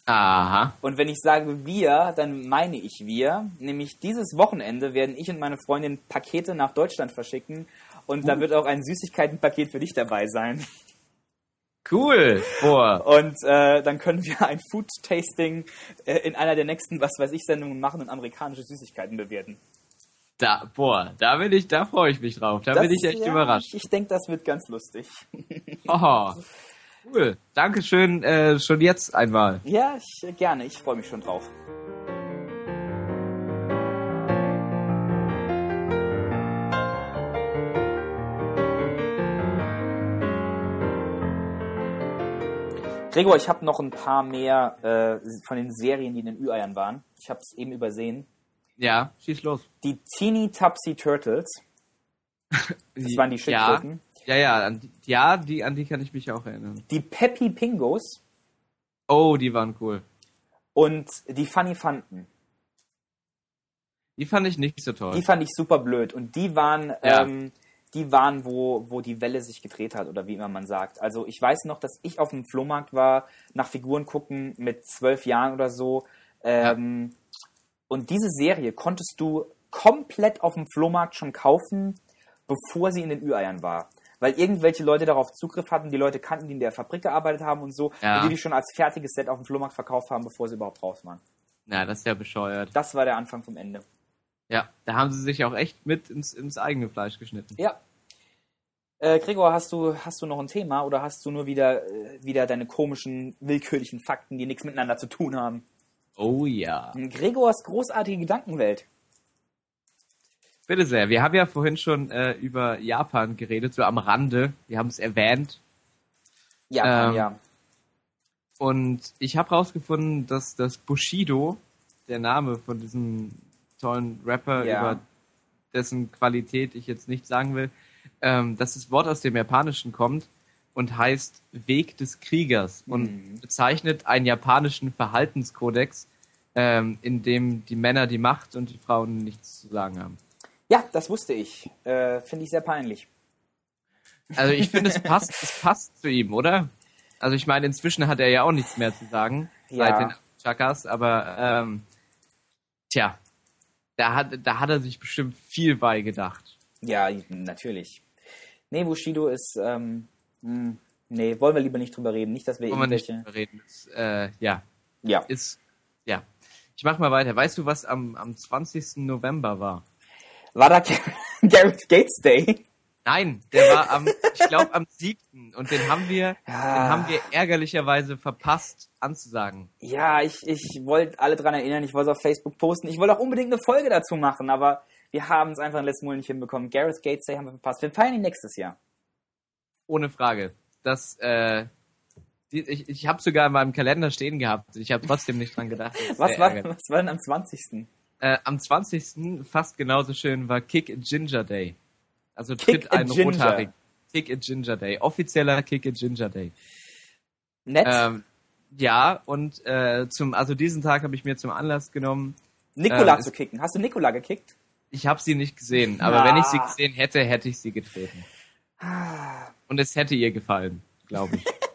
Aha.
Und wenn ich sage wir, dann meine ich wir. Nämlich dieses Wochenende werden ich und meine Freundin Pakete nach Deutschland verschicken und uh. da wird auch ein Süßigkeitenpaket für dich dabei sein.
Cool. Boah.
Und äh, dann können wir ein Food-Tasting äh, in einer der nächsten, was weiß ich, Sendungen machen und amerikanische Süßigkeiten bewerten.
Da, boah, da bin ich, da freue ich mich drauf. Da das, bin ich echt ja, überrascht.
Ich denke, das wird ganz lustig.
Oh, cool. Dankeschön, äh, schon jetzt einmal.
Ja, ich, gerne. Ich freue mich schon drauf. Gregor, ich habe noch ein paar mehr äh, von den Serien, die in den Ü-Eiern waren. Ich habe es eben übersehen.
Ja, schieß los.
Die Teeny Tupsy Turtles. Das waren die Schildkröten.
Ja, ja, an die, ja, die, an die kann ich mich auch erinnern.
Die Peppy Pingos
Oh, die waren cool.
und die Funny Fanten.
Die fand ich nicht so toll.
Die fand ich super blöd. Und die waren,
Ja.
ähm, die waren, wo, wo die Welle sich gedreht hat, oder wie immer man sagt. Also ich weiß noch, dass ich auf dem Flohmarkt war, nach Figuren gucken mit zwölf Jahren oder so. Ähm, Und diese Serie konntest du komplett auf dem Flohmarkt schon kaufen, bevor sie in den Ü-Eiern war. Weil irgendwelche Leute darauf Zugriff hatten, die Leute kannten, die in der Fabrik gearbeitet haben und so,
Ja.
und die die schon als fertiges Set auf dem Flohmarkt verkauft haben, bevor sie überhaupt raus waren.
Na, das ist ja bescheuert.
Das war der Anfang vom Ende.
Ja, da haben sie sich auch echt mit ins, ins eigene Fleisch geschnitten.
Ja. Äh, Gregor, hast du, hast du noch ein Thema oder hast du nur wieder, äh, wieder deine komischen, willkürlichen Fakten, die nichts miteinander zu tun haben?
Oh ja.
Gregors großartige Gedankenwelt.
Bitte sehr. Wir haben ja vorhin schon äh, über Japan geredet, so am Rande. Wir haben es erwähnt.
Japan,
Ähm,
ja.
Und ich habe rausgefunden, dass das Bushido, der Name von diesem tollen Rapper,
Ja.
über dessen Qualität ich jetzt nicht sagen will, ähm, dass das Wort aus dem Japanischen kommt und heißt Weg des Kriegers und
Mhm.
bezeichnet einen japanischen Verhaltenskodex, ähm, in dem die Männer die Macht und die Frauen nichts zu sagen haben.
Ja, das wusste ich. Äh, Finde ich sehr peinlich.
Also ich finde, es passt, es passt zu ihm, oder? Also ich meine, inzwischen hat er ja auch nichts mehr zu sagen
Ja.
seit den Chakas, aber ähm, tja, da hat, da hat er sich bestimmt viel bei gedacht.
Ja, natürlich. Nee, Bushido ist, ähm, mh, nee, wollen wir lieber nicht drüber reden. Nicht, dass wir
Wollen wir nicht
irgendwelche...
drüber reden. Das, äh, ja,
Ja.
ist, ja. Ich mach mal weiter. Weißt du, was am, am 20. November war?
War da Gareth Gates Day?
Nein, der war am, ich glaube am 7. Und den haben wir,
Ja.
den haben wir ärgerlicherweise verpasst anzusagen.
Ja, ich, ich wollte alle dran erinnern, ich wollte es auf Facebook posten. Ich wollte auch unbedingt eine Folge dazu machen, aber wir haben es einfach im letzten Monat nicht hinbekommen. Gareth Gates Day haben wir verpasst. Wir feiern ihn nächstes Jahr.
Ohne Frage. Das, äh, ich, ich habe sogar in meinem Kalender stehen gehabt. Ich habe trotzdem nicht dran gedacht.
Was war,
ärgerlich.
was war denn am 20.?
Äh, am 20. fast genauso schön war Kick Ginger Day. Also tritt ein. Rothaarig. Kick a Ginger Day. Offizieller Kick a Ginger Day.
Nett?
Ähm, ja, und äh, zum, also diesen Tag habe ich mir zum Anlass genommen.
Nikola
ähm,
zu kicken. Hast du Nikola gekickt?
Ich habe sie nicht gesehen, aber
Ah.
wenn ich sie gesehen hätte, hätte ich sie getreten. Und es hätte ihr gefallen, glaube ich.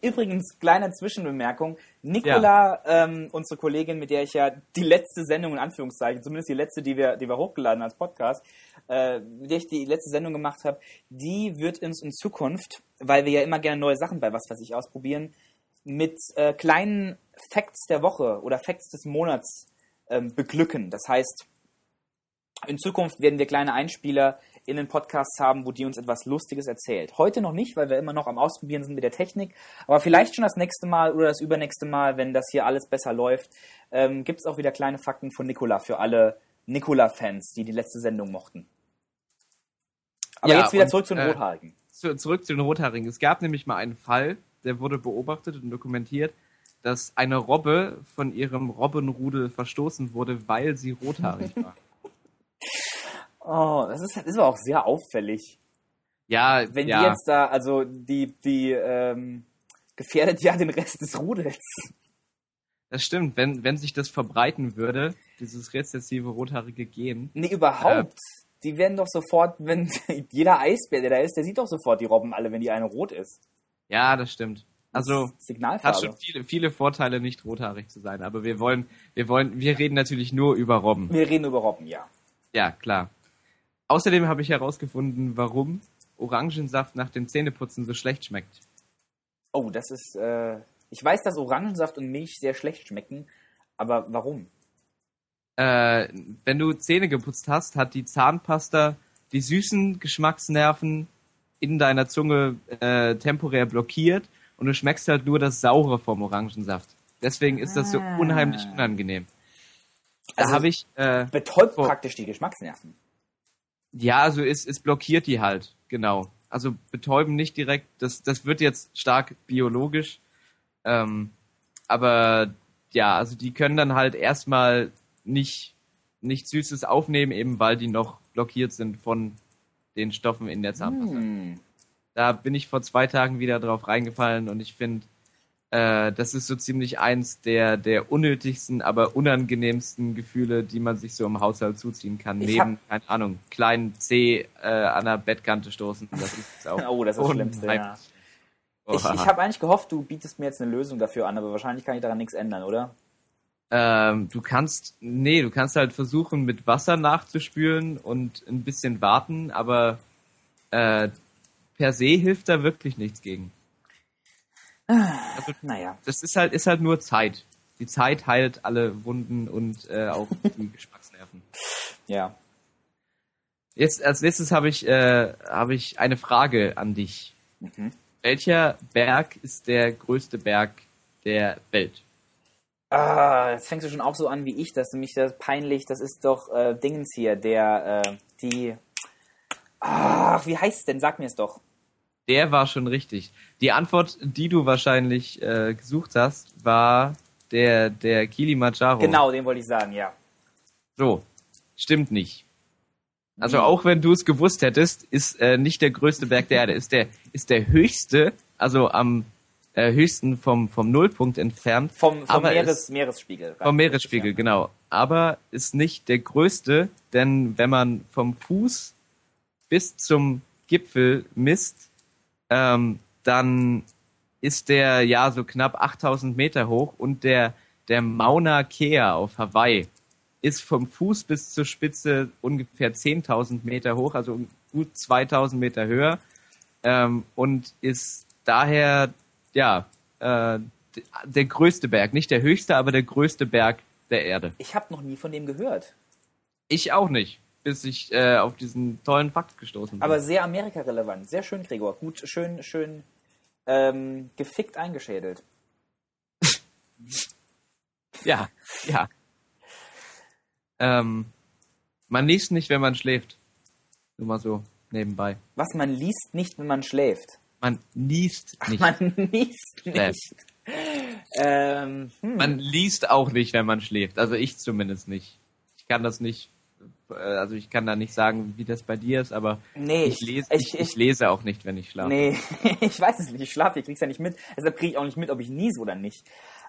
Übrigens, kleine Zwischenbemerkung. Nikola, ähm, unsere Kollegin, mit der ich ja die letzte Sendung in Anführungszeichen, zumindest die letzte, die wir, die wir hochgeladen als Podcast, äh, mit der ich die letzte Sendung gemacht habe, die wird uns in Zukunft, weil wir ja immer gerne neue Sachen bei was weiß ich ausprobieren, mit äh, kleinen Facts der Woche oder Facts des Monats ähm, beglücken. Das heißt, in Zukunft werden wir kleine Einspieler in den Podcasts haben, wo die uns etwas Lustiges erzählt. Heute noch nicht, weil wir immer noch am Ausprobieren sind mit der Technik. Aber vielleicht schon das nächste Mal oder das übernächste Mal, wenn das hier alles besser läuft, ähm, gibt es auch wieder kleine Fakten von Nikola für alle Nikola-Fans, die die letzte Sendung mochten. Aber
Ja,
jetzt wieder
und,
zurück zu den
äh,
Rothaarigen.
zu, zurück zu den Rothaarigen. Es gab nämlich mal einen Fall, der wurde beobachtet und dokumentiert, dass eine Robbe von ihrem Robbenrudel verstoßen wurde, weil sie rothaarig war.
Oh, das ist, das ist aber auch sehr auffällig.
Ja,
Wenn
ja.
die jetzt da, also die, die ähm, gefährdet ja den Rest des Rudels.
das stimmt. Wenn, wenn sich das verbreiten würde, dieses rezessive rothaarige Gen,
Nee, überhaupt. Die werden doch sofort, wenn jeder Eisbär, der da ist, der sieht doch sofort die Robben alle, wenn die eine rot ist.
ja, das stimmt. Also hat
Signalfarbe.
schon viele, viele Vorteile, nicht rothaarig zu sein. Aber wir wollen, wir wollen, wir reden natürlich nur über Robben.
Wir reden über Robben, ja.
Ja, klar. Außerdem habe ich herausgefunden, warum Orangensaft nach dem Zähneputzen so schlecht schmeckt.
Oh, das ist, äh, ich weiß, dass Orangensaft und Milch sehr schlecht schmecken, aber warum?
Äh, wenn du Zähne geputzt hast, hat die Zahnpasta die süßen Geschmacksnerven in deiner Zunge äh, temporär blockiert und du schmeckst halt nur das Saure vom Orangensaft. Deswegen ist das so
Ah.
unheimlich unangenehm. Da
Also-
habe ich, äh,
Betäubt praktisch die Geschmacksnerven.
Ja, also es, es blockiert die halt, genau. Also betäuben nicht direkt, das, das wird jetzt stark biologisch. Ähm, aber ja, also die können dann halt erstmal nicht, nicht Süßes aufnehmen, eben weil die noch blockiert sind von den Stoffen in der Zahnpasta.
Hm.
Da bin ich vor zwei Tagen wieder drauf reingefallen und ich finde, äh, das ist so ziemlich eins der, der unnötigsten, aber unangenehmsten Gefühle, die man sich so im Haushalt zuziehen kann.
Ich
Neben, keine Ahnung, kleinen C äh, an der Bettkante stoßen. Das ist auch
Oh, das ist das Schlimmste, ja. Ich, ich habe eigentlich gehofft, du bietest mir jetzt eine Lösung dafür an, aber wahrscheinlich kann ich daran nichts ändern, oder?
Ähm, du kannst, nee, du kannst halt versuchen, mit Wasser nachzuspülen und ein bisschen warten, aber äh, per se hilft da wirklich nichts gegen. Also,
Naja.
das ist halt, ist halt nur Zeit. Die Zeit heilt alle Wunden und äh, auch die Geschmacksnerven.
Ja.
Jetzt als nächstes habe ich, äh, habe ich eine Frage an dich.
Mhm.
Welcher Berg ist der größte Berg der Welt?
Ah, jetzt fängst du schon auch so an wie ich, das ist nämlich das peinlich, das ist doch äh, Dingens hier, der, äh, die. Ach, wie heißt es denn? Sag mir es doch.
Der war schon richtig. Die Antwort, die du wahrscheinlich äh, gesucht hast, war der, der Kilimanjaro.
Genau, den wollte ich sagen, ja.
So, stimmt nicht. Also
Wie?
auch wenn du es gewusst hättest, ist äh, nicht der größte Berg der Erde, ist der, ist der höchste, also am äh, höchsten vom, vom Nullpunkt entfernt.
Vom, vom Meeres,
ist-
Meeresspiegel.
Vom Meeresspiegel, genau. Aber ist nicht der größte, denn wenn man vom Fuß bis zum Gipfel misst, ähm, dann ist der ja so knapp 8000 Meter hoch und der, der Mauna Kea auf Hawaii ist vom Fuß bis zur Spitze ungefähr 10.000 Meter hoch, also gut 2000 Meter höher ähm, und ist daher ja äh, der größte Berg, nicht der höchste, aber der größte Berg der Erde.
Ich habe noch nie von dem gehört.
Ich auch nicht, bis ich äh, auf diesen tollen Fakt gestoßen bin.
Aber sehr Amerika-relevant. Sehr schön, Gregor. Gut, schön, schön ähm, gefickt eingeschädelt.
ja, ja. Ähm, man liest nicht, wenn man schläft. Nur mal so nebenbei.
Was man liest nicht, wenn man schläft.
Man liest nicht.
Man liest nicht. Ähm, hm.
Man liest auch nicht, wenn man schläft. Also ich zumindest nicht. Ich kann das nicht, also ich kann da nicht sagen, wie das bei dir ist, aber
nee,
ich, lese,
ich,
ich, ich lese auch nicht, wenn ich schlafe.
Nee, ich weiß es nicht. Ich schlafe, ich krieg's ja nicht mit. Deshalb kriege ich auch nicht mit, ob ich niese oder nicht.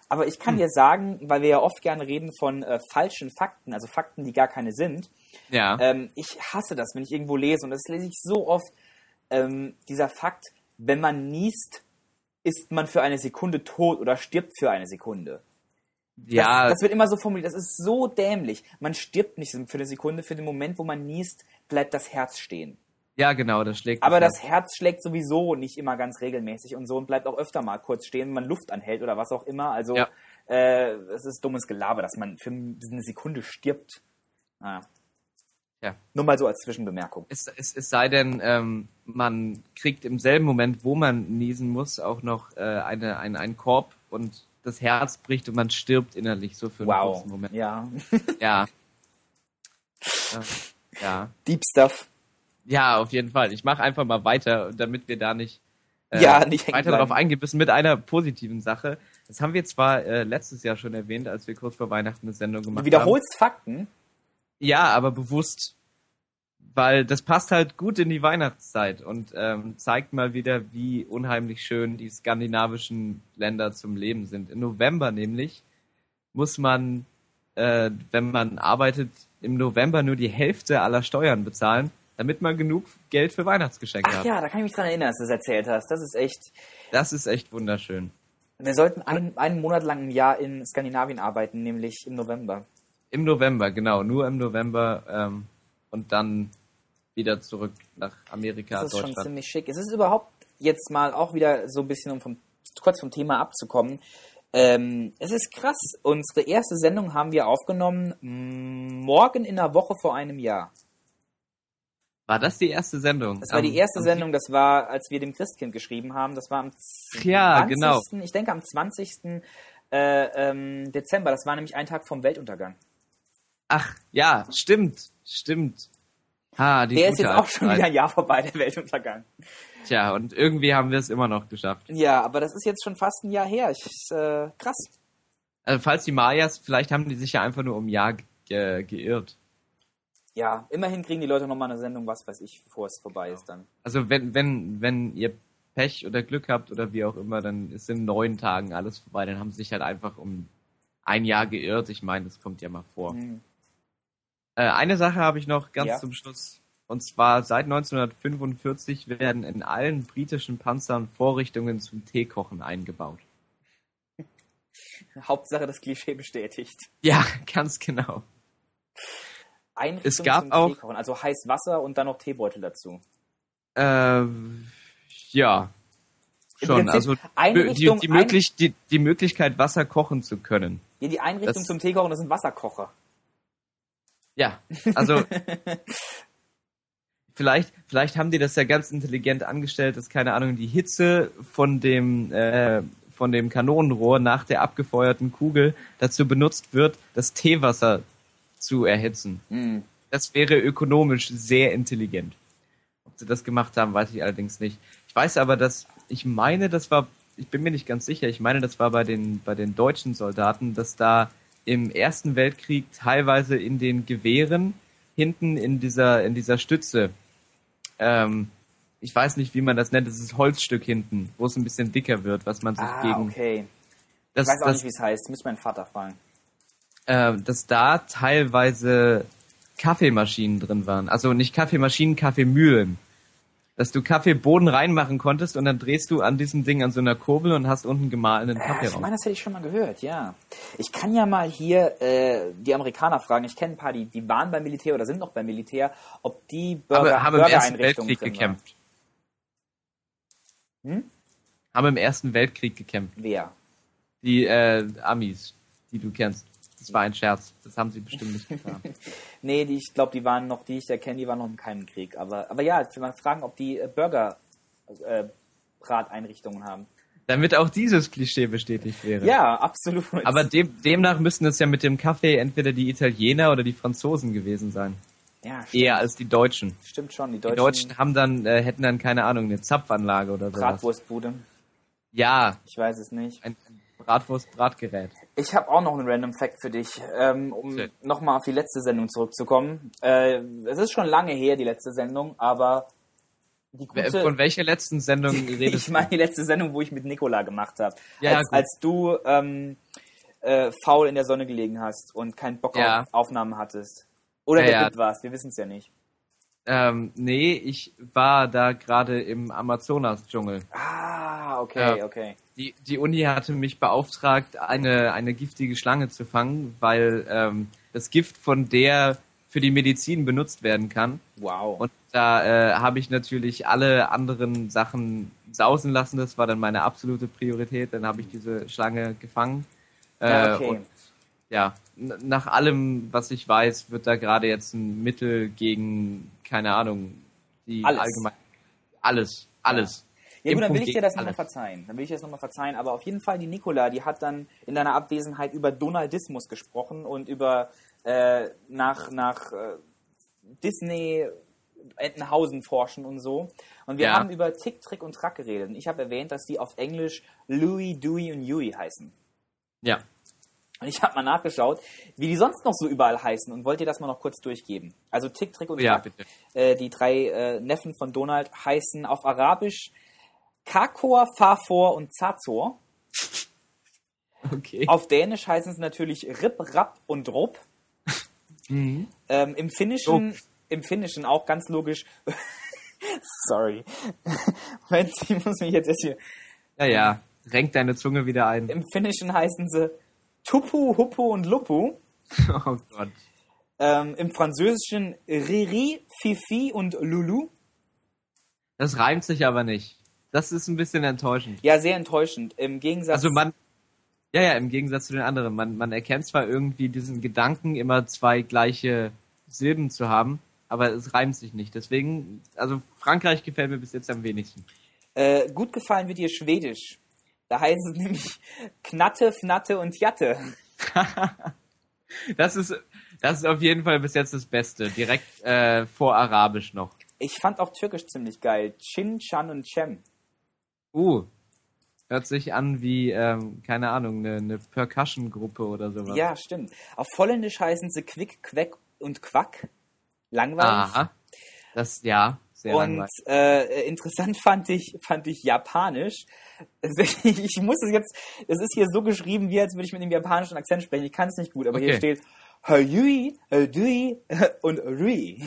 Aber ich
Hm.
kann dir sagen, weil wir ja oft gerne reden von äh, falschen Fakten, also Fakten, die gar keine sind.
Ja.
Ähm, ich hasse das, wenn ich irgendwo lese, und das lese ich so oft, ähm, dieser Fakt, wenn man niest, ist man für eine Sekunde tot oder stirbt für eine Sekunde.
Ja,
Das, das wird immer so formuliert, das ist so dämlich. Man stirbt nicht für eine Sekunde, für den Moment, wo man niest, bleibt das Herz stehen.
ja, genau, das schlägt.
Aber
Herz.
das Herz schlägt sowieso nicht immer ganz regelmäßig und so und bleibt auch öfter mal kurz stehen, wenn man Luft anhält oder was auch immer. Also
Ja.
äh, es ist dummes Gelaber, dass man für eine Sekunde stirbt. Ah.
Ja.
Nur mal so als Zwischenbemerkung.
Es, es, es sei denn, ähm, man kriegt im selben Moment, wo man niesen muss, auch noch äh, eine, ein, einen Korb und das Herz bricht und man stirbt innerlich so für einen
Wow.
kurzen Moment.
Ja.
Ja. ja.
Deep Stuff.
Ja, auf jeden Fall. Ich mache einfach mal weiter, damit wir da nicht, äh,
Ja, nicht
weiter darauf eingehen müssen mit einer positiven Sache. Das haben wir zwar äh, letztes Jahr schon erwähnt, als wir kurz vor Weihnachten eine Sendung gemacht
Du wiederholst Fakten.
haben. Ja, aber bewusst. Weil das passt halt gut in die Weihnachtszeit und ähm, zeigt mal wieder, wie unheimlich schön die skandinavischen Länder zum Leben sind. Im November nämlich muss man, äh, wenn man arbeitet, im November nur die Hälfte aller Steuern bezahlen, damit man genug Geld für Weihnachtsgeschenke
Ach
hat.
ja, da kann ich mich dran erinnern, dass du das erzählt hast. Das ist echt.
Das ist echt wunderschön.
Wir sollten einen, einen Monat lang im Jahr in Skandinavien arbeiten, nämlich im November.
Im November, genau, nur im November ähm, und dann wieder zurück nach Amerika,
Das ist schon ziemlich schick. Es ist überhaupt jetzt mal auch wieder so ein bisschen, um vom, kurz vom Thema abzukommen. Ähm, es ist krass. Unsere erste Sendung haben wir aufgenommen mm, morgen in der Woche vor einem Jahr.
War das die erste Sendung?
Das war die erste
am
Sendung, das war, als wir dem Christkind geschrieben haben. Das war am
Ach ja,
20.
genau.
Ich denke am 20. Äh, ähm, Dezember. Das war nämlich ein Tag vom Weltuntergang.
Ach, ja, stimmt, stimmt. Ha, die
Der ist jetzt auch schon wieder ein Jahr vorbei, der Weltuntergang.
Tja, und irgendwie haben wir es immer noch geschafft.
Ja, aber das ist jetzt schon fast ein Jahr her. Ich, äh, krass.
Also falls die Mayas, vielleicht haben die sich ja einfach nur um ein Jahr ge ge geirrt.
Ja, immerhin kriegen die Leute nochmal eine Sendung, was weiß ich, bevor es vorbei ist dann.
Also wenn, wenn, wenn ihr Pech oder Glück habt oder wie auch immer, dann ist in neun Tagen alles vorbei. Dann haben sie sich halt einfach um ein Jahr geirrt. Ich meine, das kommt ja mal vor.
Hm.
Äh, eine Sache habe ich noch ganz
Ja.
zum Schluss. Und zwar seit 1945 werden in allen britischen Panzern Vorrichtungen zum Teekochen eingebaut.
Hauptsache das Klischee bestätigt.
Ja, ganz genau.
Einrichtung
Es gab
zum
auch-
Teekochen, also heiß Wasser und dann noch Teebeutel dazu.
Ähm, ja. Schon,
Prinzip
also die, die, möglich, die, die Möglichkeit, Wasser kochen zu können.
Ja, die Einrichtung
Das-
zum Teekochen, das sind Wasserkocher.
Ja, also vielleicht, vielleicht haben die das ja ganz intelligent angestellt, dass keine Ahnung die Hitze von dem äh, von dem Kanonenrohr nach der abgefeuerten Kugel dazu benutzt wird, das Teewasser zu erhitzen.
Hm.
Das wäre ökonomisch sehr intelligent. Ob sie das gemacht haben, weiß ich allerdings nicht. Ich weiß aber, dass ich meine, das war, ich bin mir nicht ganz sicher, ich meine, das war bei den bei den deutschen Soldaten, dass da im Ersten Weltkrieg teilweise in den Gewehren hinten in dieser in dieser Stütze, ähm, ich weiß nicht, wie man das nennt, das ist Holzstück hinten, wo es ein bisschen dicker wird, was man sich
Ah,
gegen
okay.
das,
Ich weiß auch
das,
nicht, wie es heißt. Müsste meinen Vater fragen.
äh, dass da teilweise Kaffeemaschinen drin waren. Also nicht Kaffeemaschinen, Kaffeemühlen. Dass du Kaffeeboden reinmachen konntest und dann drehst du an diesem Ding an so einer Kurbel und hast unten gemahlenen
Äh,
Kaffee
ich
raus.
meine, das hätte ich schon mal gehört, ja. Ich kann ja mal hier äh, die Amerikaner fragen. Ich kenne ein paar, die, die waren beim Militär oder sind noch beim Militär, ob die Burger,
Aber haben im Ersten Weltkrieg gekämpft.
Hm?
Haben im Ersten Weltkrieg gekämpft.
Wer?
Die äh, Amis, die du kennst. Das war ein Scherz. Das haben sie bestimmt nicht getan.
Nee, die, ich glaube, die waren noch, die ich da kenne, die waren noch in keinem Krieg. Aber, aber ja, ich will mal fragen, ob die äh, Burger äh, Brateinrichtungen haben.
Damit auch dieses Klischee bestätigt wäre.
Ja, absolut.
Aber dem, demnach müssten es ja mit dem Kaffee entweder die Italiener oder die Franzosen gewesen sein.
ja, stimmt,
Eher als die Deutschen.
stimmt schon. Die
Die
deutschen,
Deutschen haben dann, äh, hätten dann, keine Ahnung, eine Zapfanlage oder sowas.
Bratwurstbude.
Ja,
Ich weiß es nicht.
ein Bratwurst-Bratgerät.
Ich habe auch noch einen Random Fact für dich, ähm, um
Okay.
nochmal auf die letzte Sendung zurückzukommen. Äh, es ist schon lange her, die letzte Sendung, aber die gute...
Von welcher letzten Sendung redest
ich meine die letzte Sendung, wo ich mit Nikola gemacht habe.
Ja,
als, als du ähm, äh, faul in der Sonne gelegen hast und keinen Bock
Ja.
auf Aufnahmen hattest. Oder
Ja,
der
ja.
Warst, wir wissen es ja nicht.
Ähm, nee, ich war da gerade im Amazonas-Dschungel.
Ah, okay,
Ja.
okay.
Die, die Uni hatte mich beauftragt, eine, eine giftige Schlange zu fangen, weil ähm, das Gift von der für die Medizin benutzt werden kann.
Wow.
Und da äh, habe ich natürlich alle anderen Sachen sausen lassen. Das war dann meine absolute Priorität. Dann habe ich diese Schlange gefangen. Äh,
okay.
und ja, nach allem, was ich weiß, wird da gerade jetzt ein Mittel gegen, keine Ahnung, die
Alles.
allgemein. Alles, alles.
Ja gut, dann will ich dir das nochmal verzeihen. Dann will ich dir das nochmal verzeihen. Aber auf jeden Fall, die Nikola, die hat dann in deiner Abwesenheit über Donaldismus gesprochen und über äh, nach, nach äh, Disney Entenhausen forschen und so. Und wir
Ja.
haben über Tick, Trick und Track geredet. Und ich habe erwähnt, dass die auf Englisch Louis, Dewey und Huey heißen.
Ja.
Und ich habe mal nachgeschaut, wie die sonst noch so überall heißen und wollte dir das mal noch kurz durchgeben. Also Tick, Trick und
Ja,
Track.
bitte.
Äh, die drei äh, Neffen von Donald heißen auf Arabisch Kakor, Fafor und Zazor.
Okay.
Auf Dänisch heißen sie natürlich Rip, Rap und Rup.
Mhm.
Ähm, Im Finnischen, im Finnischen auch ganz logisch. Sorry. Moment, ich muss mich jetzt erst hier.
Ja, ja. Renk deine Zunge wieder ein.
Im Finnischen heißen sie Tupu, Huppu und Lupu.
Oh Gott.
Ähm, Im Französischen Riri, Fifi und Lulu.
Das reimt sich aber nicht. Das ist ein bisschen enttäuschend.
Ja, sehr enttäuschend. Im Gegensatz.
Also man, ja, ja, im Gegensatz zu den anderen. Man, man erkennt zwar irgendwie diesen Gedanken, immer zwei gleiche Silben zu haben, aber es reimt sich nicht. Deswegen, also Frankreich gefällt mir bis jetzt am wenigsten.
Äh, gut gefallen wird dir Schwedisch. Da heißen es nämlich Knatte, Fnatte und Jatte.
Das ist, das ist auf jeden Fall bis jetzt das Beste. Direkt äh, vor Arabisch noch.
Ich fand auch Türkisch ziemlich geil. Chin, Chan und Cem.
Uh, hört sich an wie, ähm, keine Ahnung, eine, eine Percussion-Gruppe oder sowas.
Ja, stimmt. Auf Holländisch heißen sie Quick, Queck und Quack. Langweilig.
Aha. Das, ja, sehr
und
langweilig.
äh, interessant fand ich, fand ich Japanisch. Ich muss es jetzt, es ist hier so geschrieben, wie als würde ich mit einem japanischen Akzent sprechen. Ich kann es nicht gut, aber hier
Okay.
steht Hayui, Dui und Rui.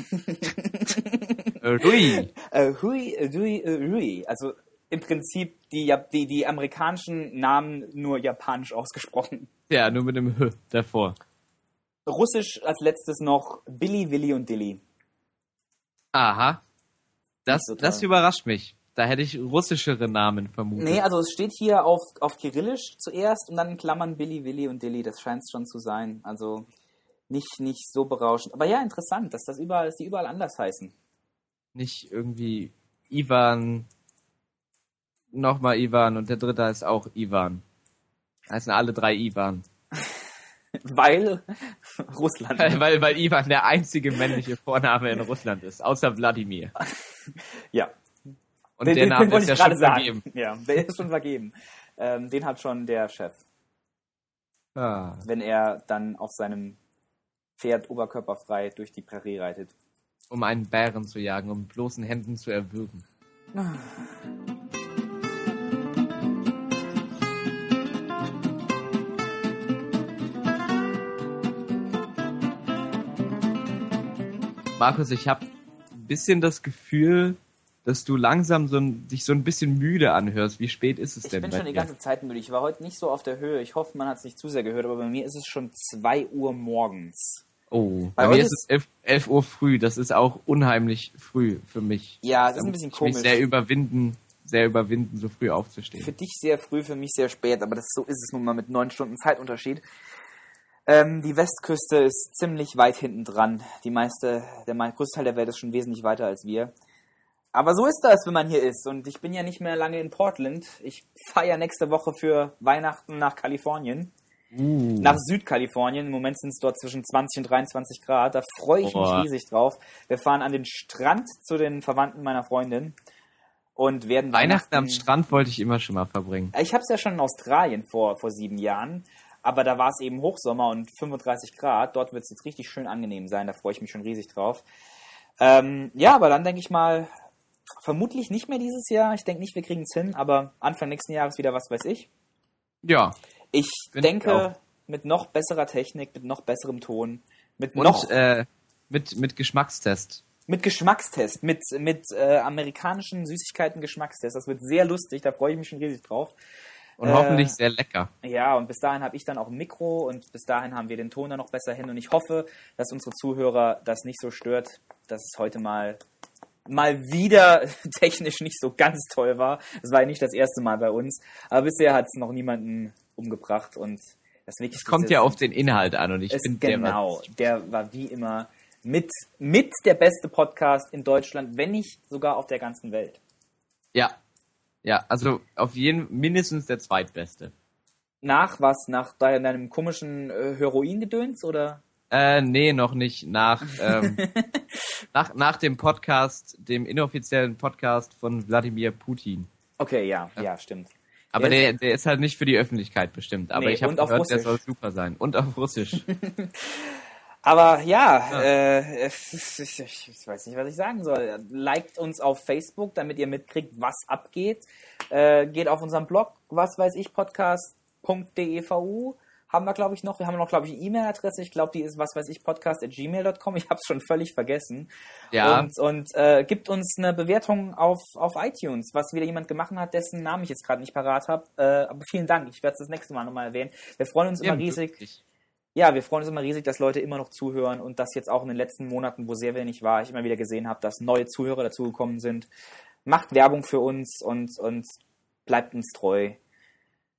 Rui.
Äh, Hui, Dui, Rui. Also im Prinzip die, die, die amerikanischen Namen nur japanisch ausgesprochen.
Ja, nur mit dem H davor.
Russisch als letztes noch Billy, Willy und Dilly.
Aha. Das, das überrascht mich. Da hätte ich russischere Namen vermutet.
Nee, also es steht hier auf, auf Kyrillisch zuerst und dann in Klammern Billy, Willy und Dilly. Das scheint es schon zu sein. Also nicht, nicht so berauschend. Aber ja, interessant, dass das überall, dass die überall anders heißen.
Nicht irgendwie Ivan, nochmal Ivan und der dritte heißt auch Ivan. Heißen alle drei Ivan.
Weil Russland.
Weil, weil, weil Ivan der einzige männliche Vorname in Russland ist, außer Wladimir.
ja.
Und der Name ist ja schon vergeben.
Ja, der ist schon vergeben. Ähm, den hat schon der Chef.
Ah.
wenn er dann auf seinem Pferd oberkörperfrei durch die Prärie reitet.
Um einen Bären zu jagen, um bloßen Händen zu erwürgen. Markus, ich habe ein bisschen das Gefühl, dass du langsam so ein, dich so ein bisschen müde anhörst. Wie spät ist es
Ich
denn
bin
bei
schon die
dir?
ganze Zeit müde. Ich war heute nicht so auf der Höhe. Ich hoffe, man hat es nicht zu sehr gehört, aber bei mir ist es schon 2 Uhr morgens.
Oh,
Bei
bei, mir ist es 11, 11 Uhr früh. Das ist auch unheimlich früh für mich.
Ja, es ist ein bisschen
ich mich
komisch.
sehr überwinden, sehr überwinden, so früh aufzustehen.
Für dich sehr früh, für mich sehr spät, aber das, so ist es nun mal mit neun Stunden Zeitunterschied. Ähm, die Westküste ist ziemlich weit hinten dran. Die meiste, der größte Teil der Welt ist schon wesentlich weiter als wir. Aber so ist das, wenn man hier ist. Und ich bin ja nicht mehr lange in Portland. Ich fahre ja nächste Woche für Weihnachten nach Kalifornien.
Uh,
nach Südkalifornien. Im Moment sind es dort zwischen 20 und 23 Grad. Da freue ich
Boah.
mich riesig drauf. Wir fahren an den Strand zu den Verwandten meiner Freundin und werden
Weihnachten am Strand wollte ich immer schon mal verbringen.
Ich habe es ja schon in Australien vor, vor sieben Jahren, aber da war es eben Hochsommer und 35 Grad. Dort wird es jetzt richtig schön angenehm sein. Da freue ich mich schon riesig drauf. Ähm, ja, aber dann denke ich mal, vermutlich nicht mehr dieses Jahr. Ich denke nicht, wir kriegen es hin, aber Anfang nächsten Jahres wieder was weiß ich.
Ja.
Ich
ich
denke,
auch.
mit noch besserer Technik, mit noch besserem Ton, mit
Und
noch
äh, mit, mit Geschmackstest.
mit Geschmackstest, mit, mit äh, amerikanischen Süßigkeiten Geschmackstest. Das wird sehr lustig, da freue ich mich schon riesig drauf.
Und
Äh,
hoffentlich sehr lecker.
Ja, und bis dahin habe ich dann auch ein Mikro und bis dahin haben wir den Ton dann noch besser hin und ich hoffe, dass unsere Zuhörer das nicht so stört, dass es heute mal mal wieder technisch nicht so ganz toll war. Es war ja nicht das erste Mal bei uns, aber bisher hat es noch niemanden umgebracht und das wirklich
Es kommt ja auf den Inhalt an und ich
es,
finde, der
genau,
war,
der war wie immer mit, mit der beste Podcast in Deutschland, wenn nicht sogar auf der ganzen Welt.
ja, ja, also auf jeden mindestens der zweitbeste.
Nach was? Nach deinem komischen äh, Heroingedöns oder?
Äh, nee, noch nicht. Nach, ähm, nach, nach dem Podcast, dem inoffiziellen Podcast von Wladimir Putin.
Okay, ja, ja, stimmt.
Aber
Der
der, der ist halt nicht für die Öffentlichkeit bestimmt. Aber
Nee,
ich habe
und auf
gehört, der
Russisch.
soll super sein. Und auf Russisch.
Aber ja, Äh, ich, ich, weiß nicht, was ich sagen soll. Liked uns auf Facebook, damit ihr mitkriegt, was abgeht. Äh, geht auf unseren Blog, was weiß ich, podcast.devu. Haben wir, glaube ich, noch. Wir haben noch, glaube ich, eine E-Mail-Adresse. Ich glaube, die ist was weiß ich, podcast.gmail.com. Ich habe es schon völlig vergessen.
Ja.
Und, und äh, gibt uns eine Bewertung auf, auf iTunes, was wieder jemand gemacht hat, dessen Namen ich jetzt gerade nicht parat habe. Äh, aber vielen Dank. Ich werde es das nächste Mal nochmal erwähnen. Wir freuen uns immer
Ja,
riesig.
wirklich.
Ja, wir freuen uns immer riesig, dass Leute immer noch zuhören und dass jetzt auch in den letzten Monaten, wo sehr wenig war, ich immer wieder gesehen habe, dass neue Zuhörer dazugekommen sind. Macht Werbung für uns und, und bleibt uns treu.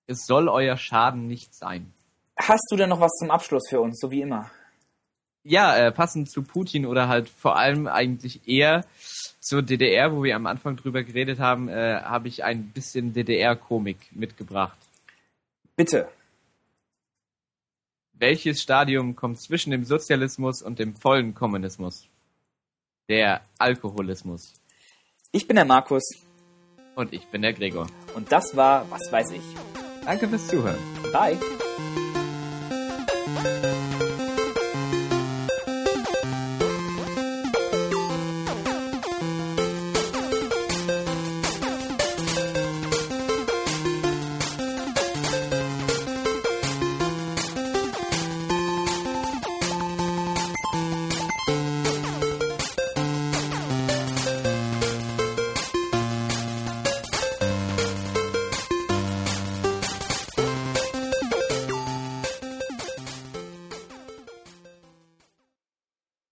Es soll euer Schaden nicht sein.
Hast du denn noch was zum Abschluss für uns, so wie immer?
Ja, äh, passend zu Putin oder halt vor allem eigentlich eher zur DDR, wo wir am Anfang drüber geredet haben, äh, habe ich ein bisschen DDR-Komik mitgebracht.
Bitte.
Welches Stadium kommt zwischen dem Sozialismus und dem vollen Kommunismus? Der Alkoholismus.
Ich bin der Markus
Und ich bin der Gregor.
und das war Was weiß ich.
Danke fürs Zuhören.
Bye.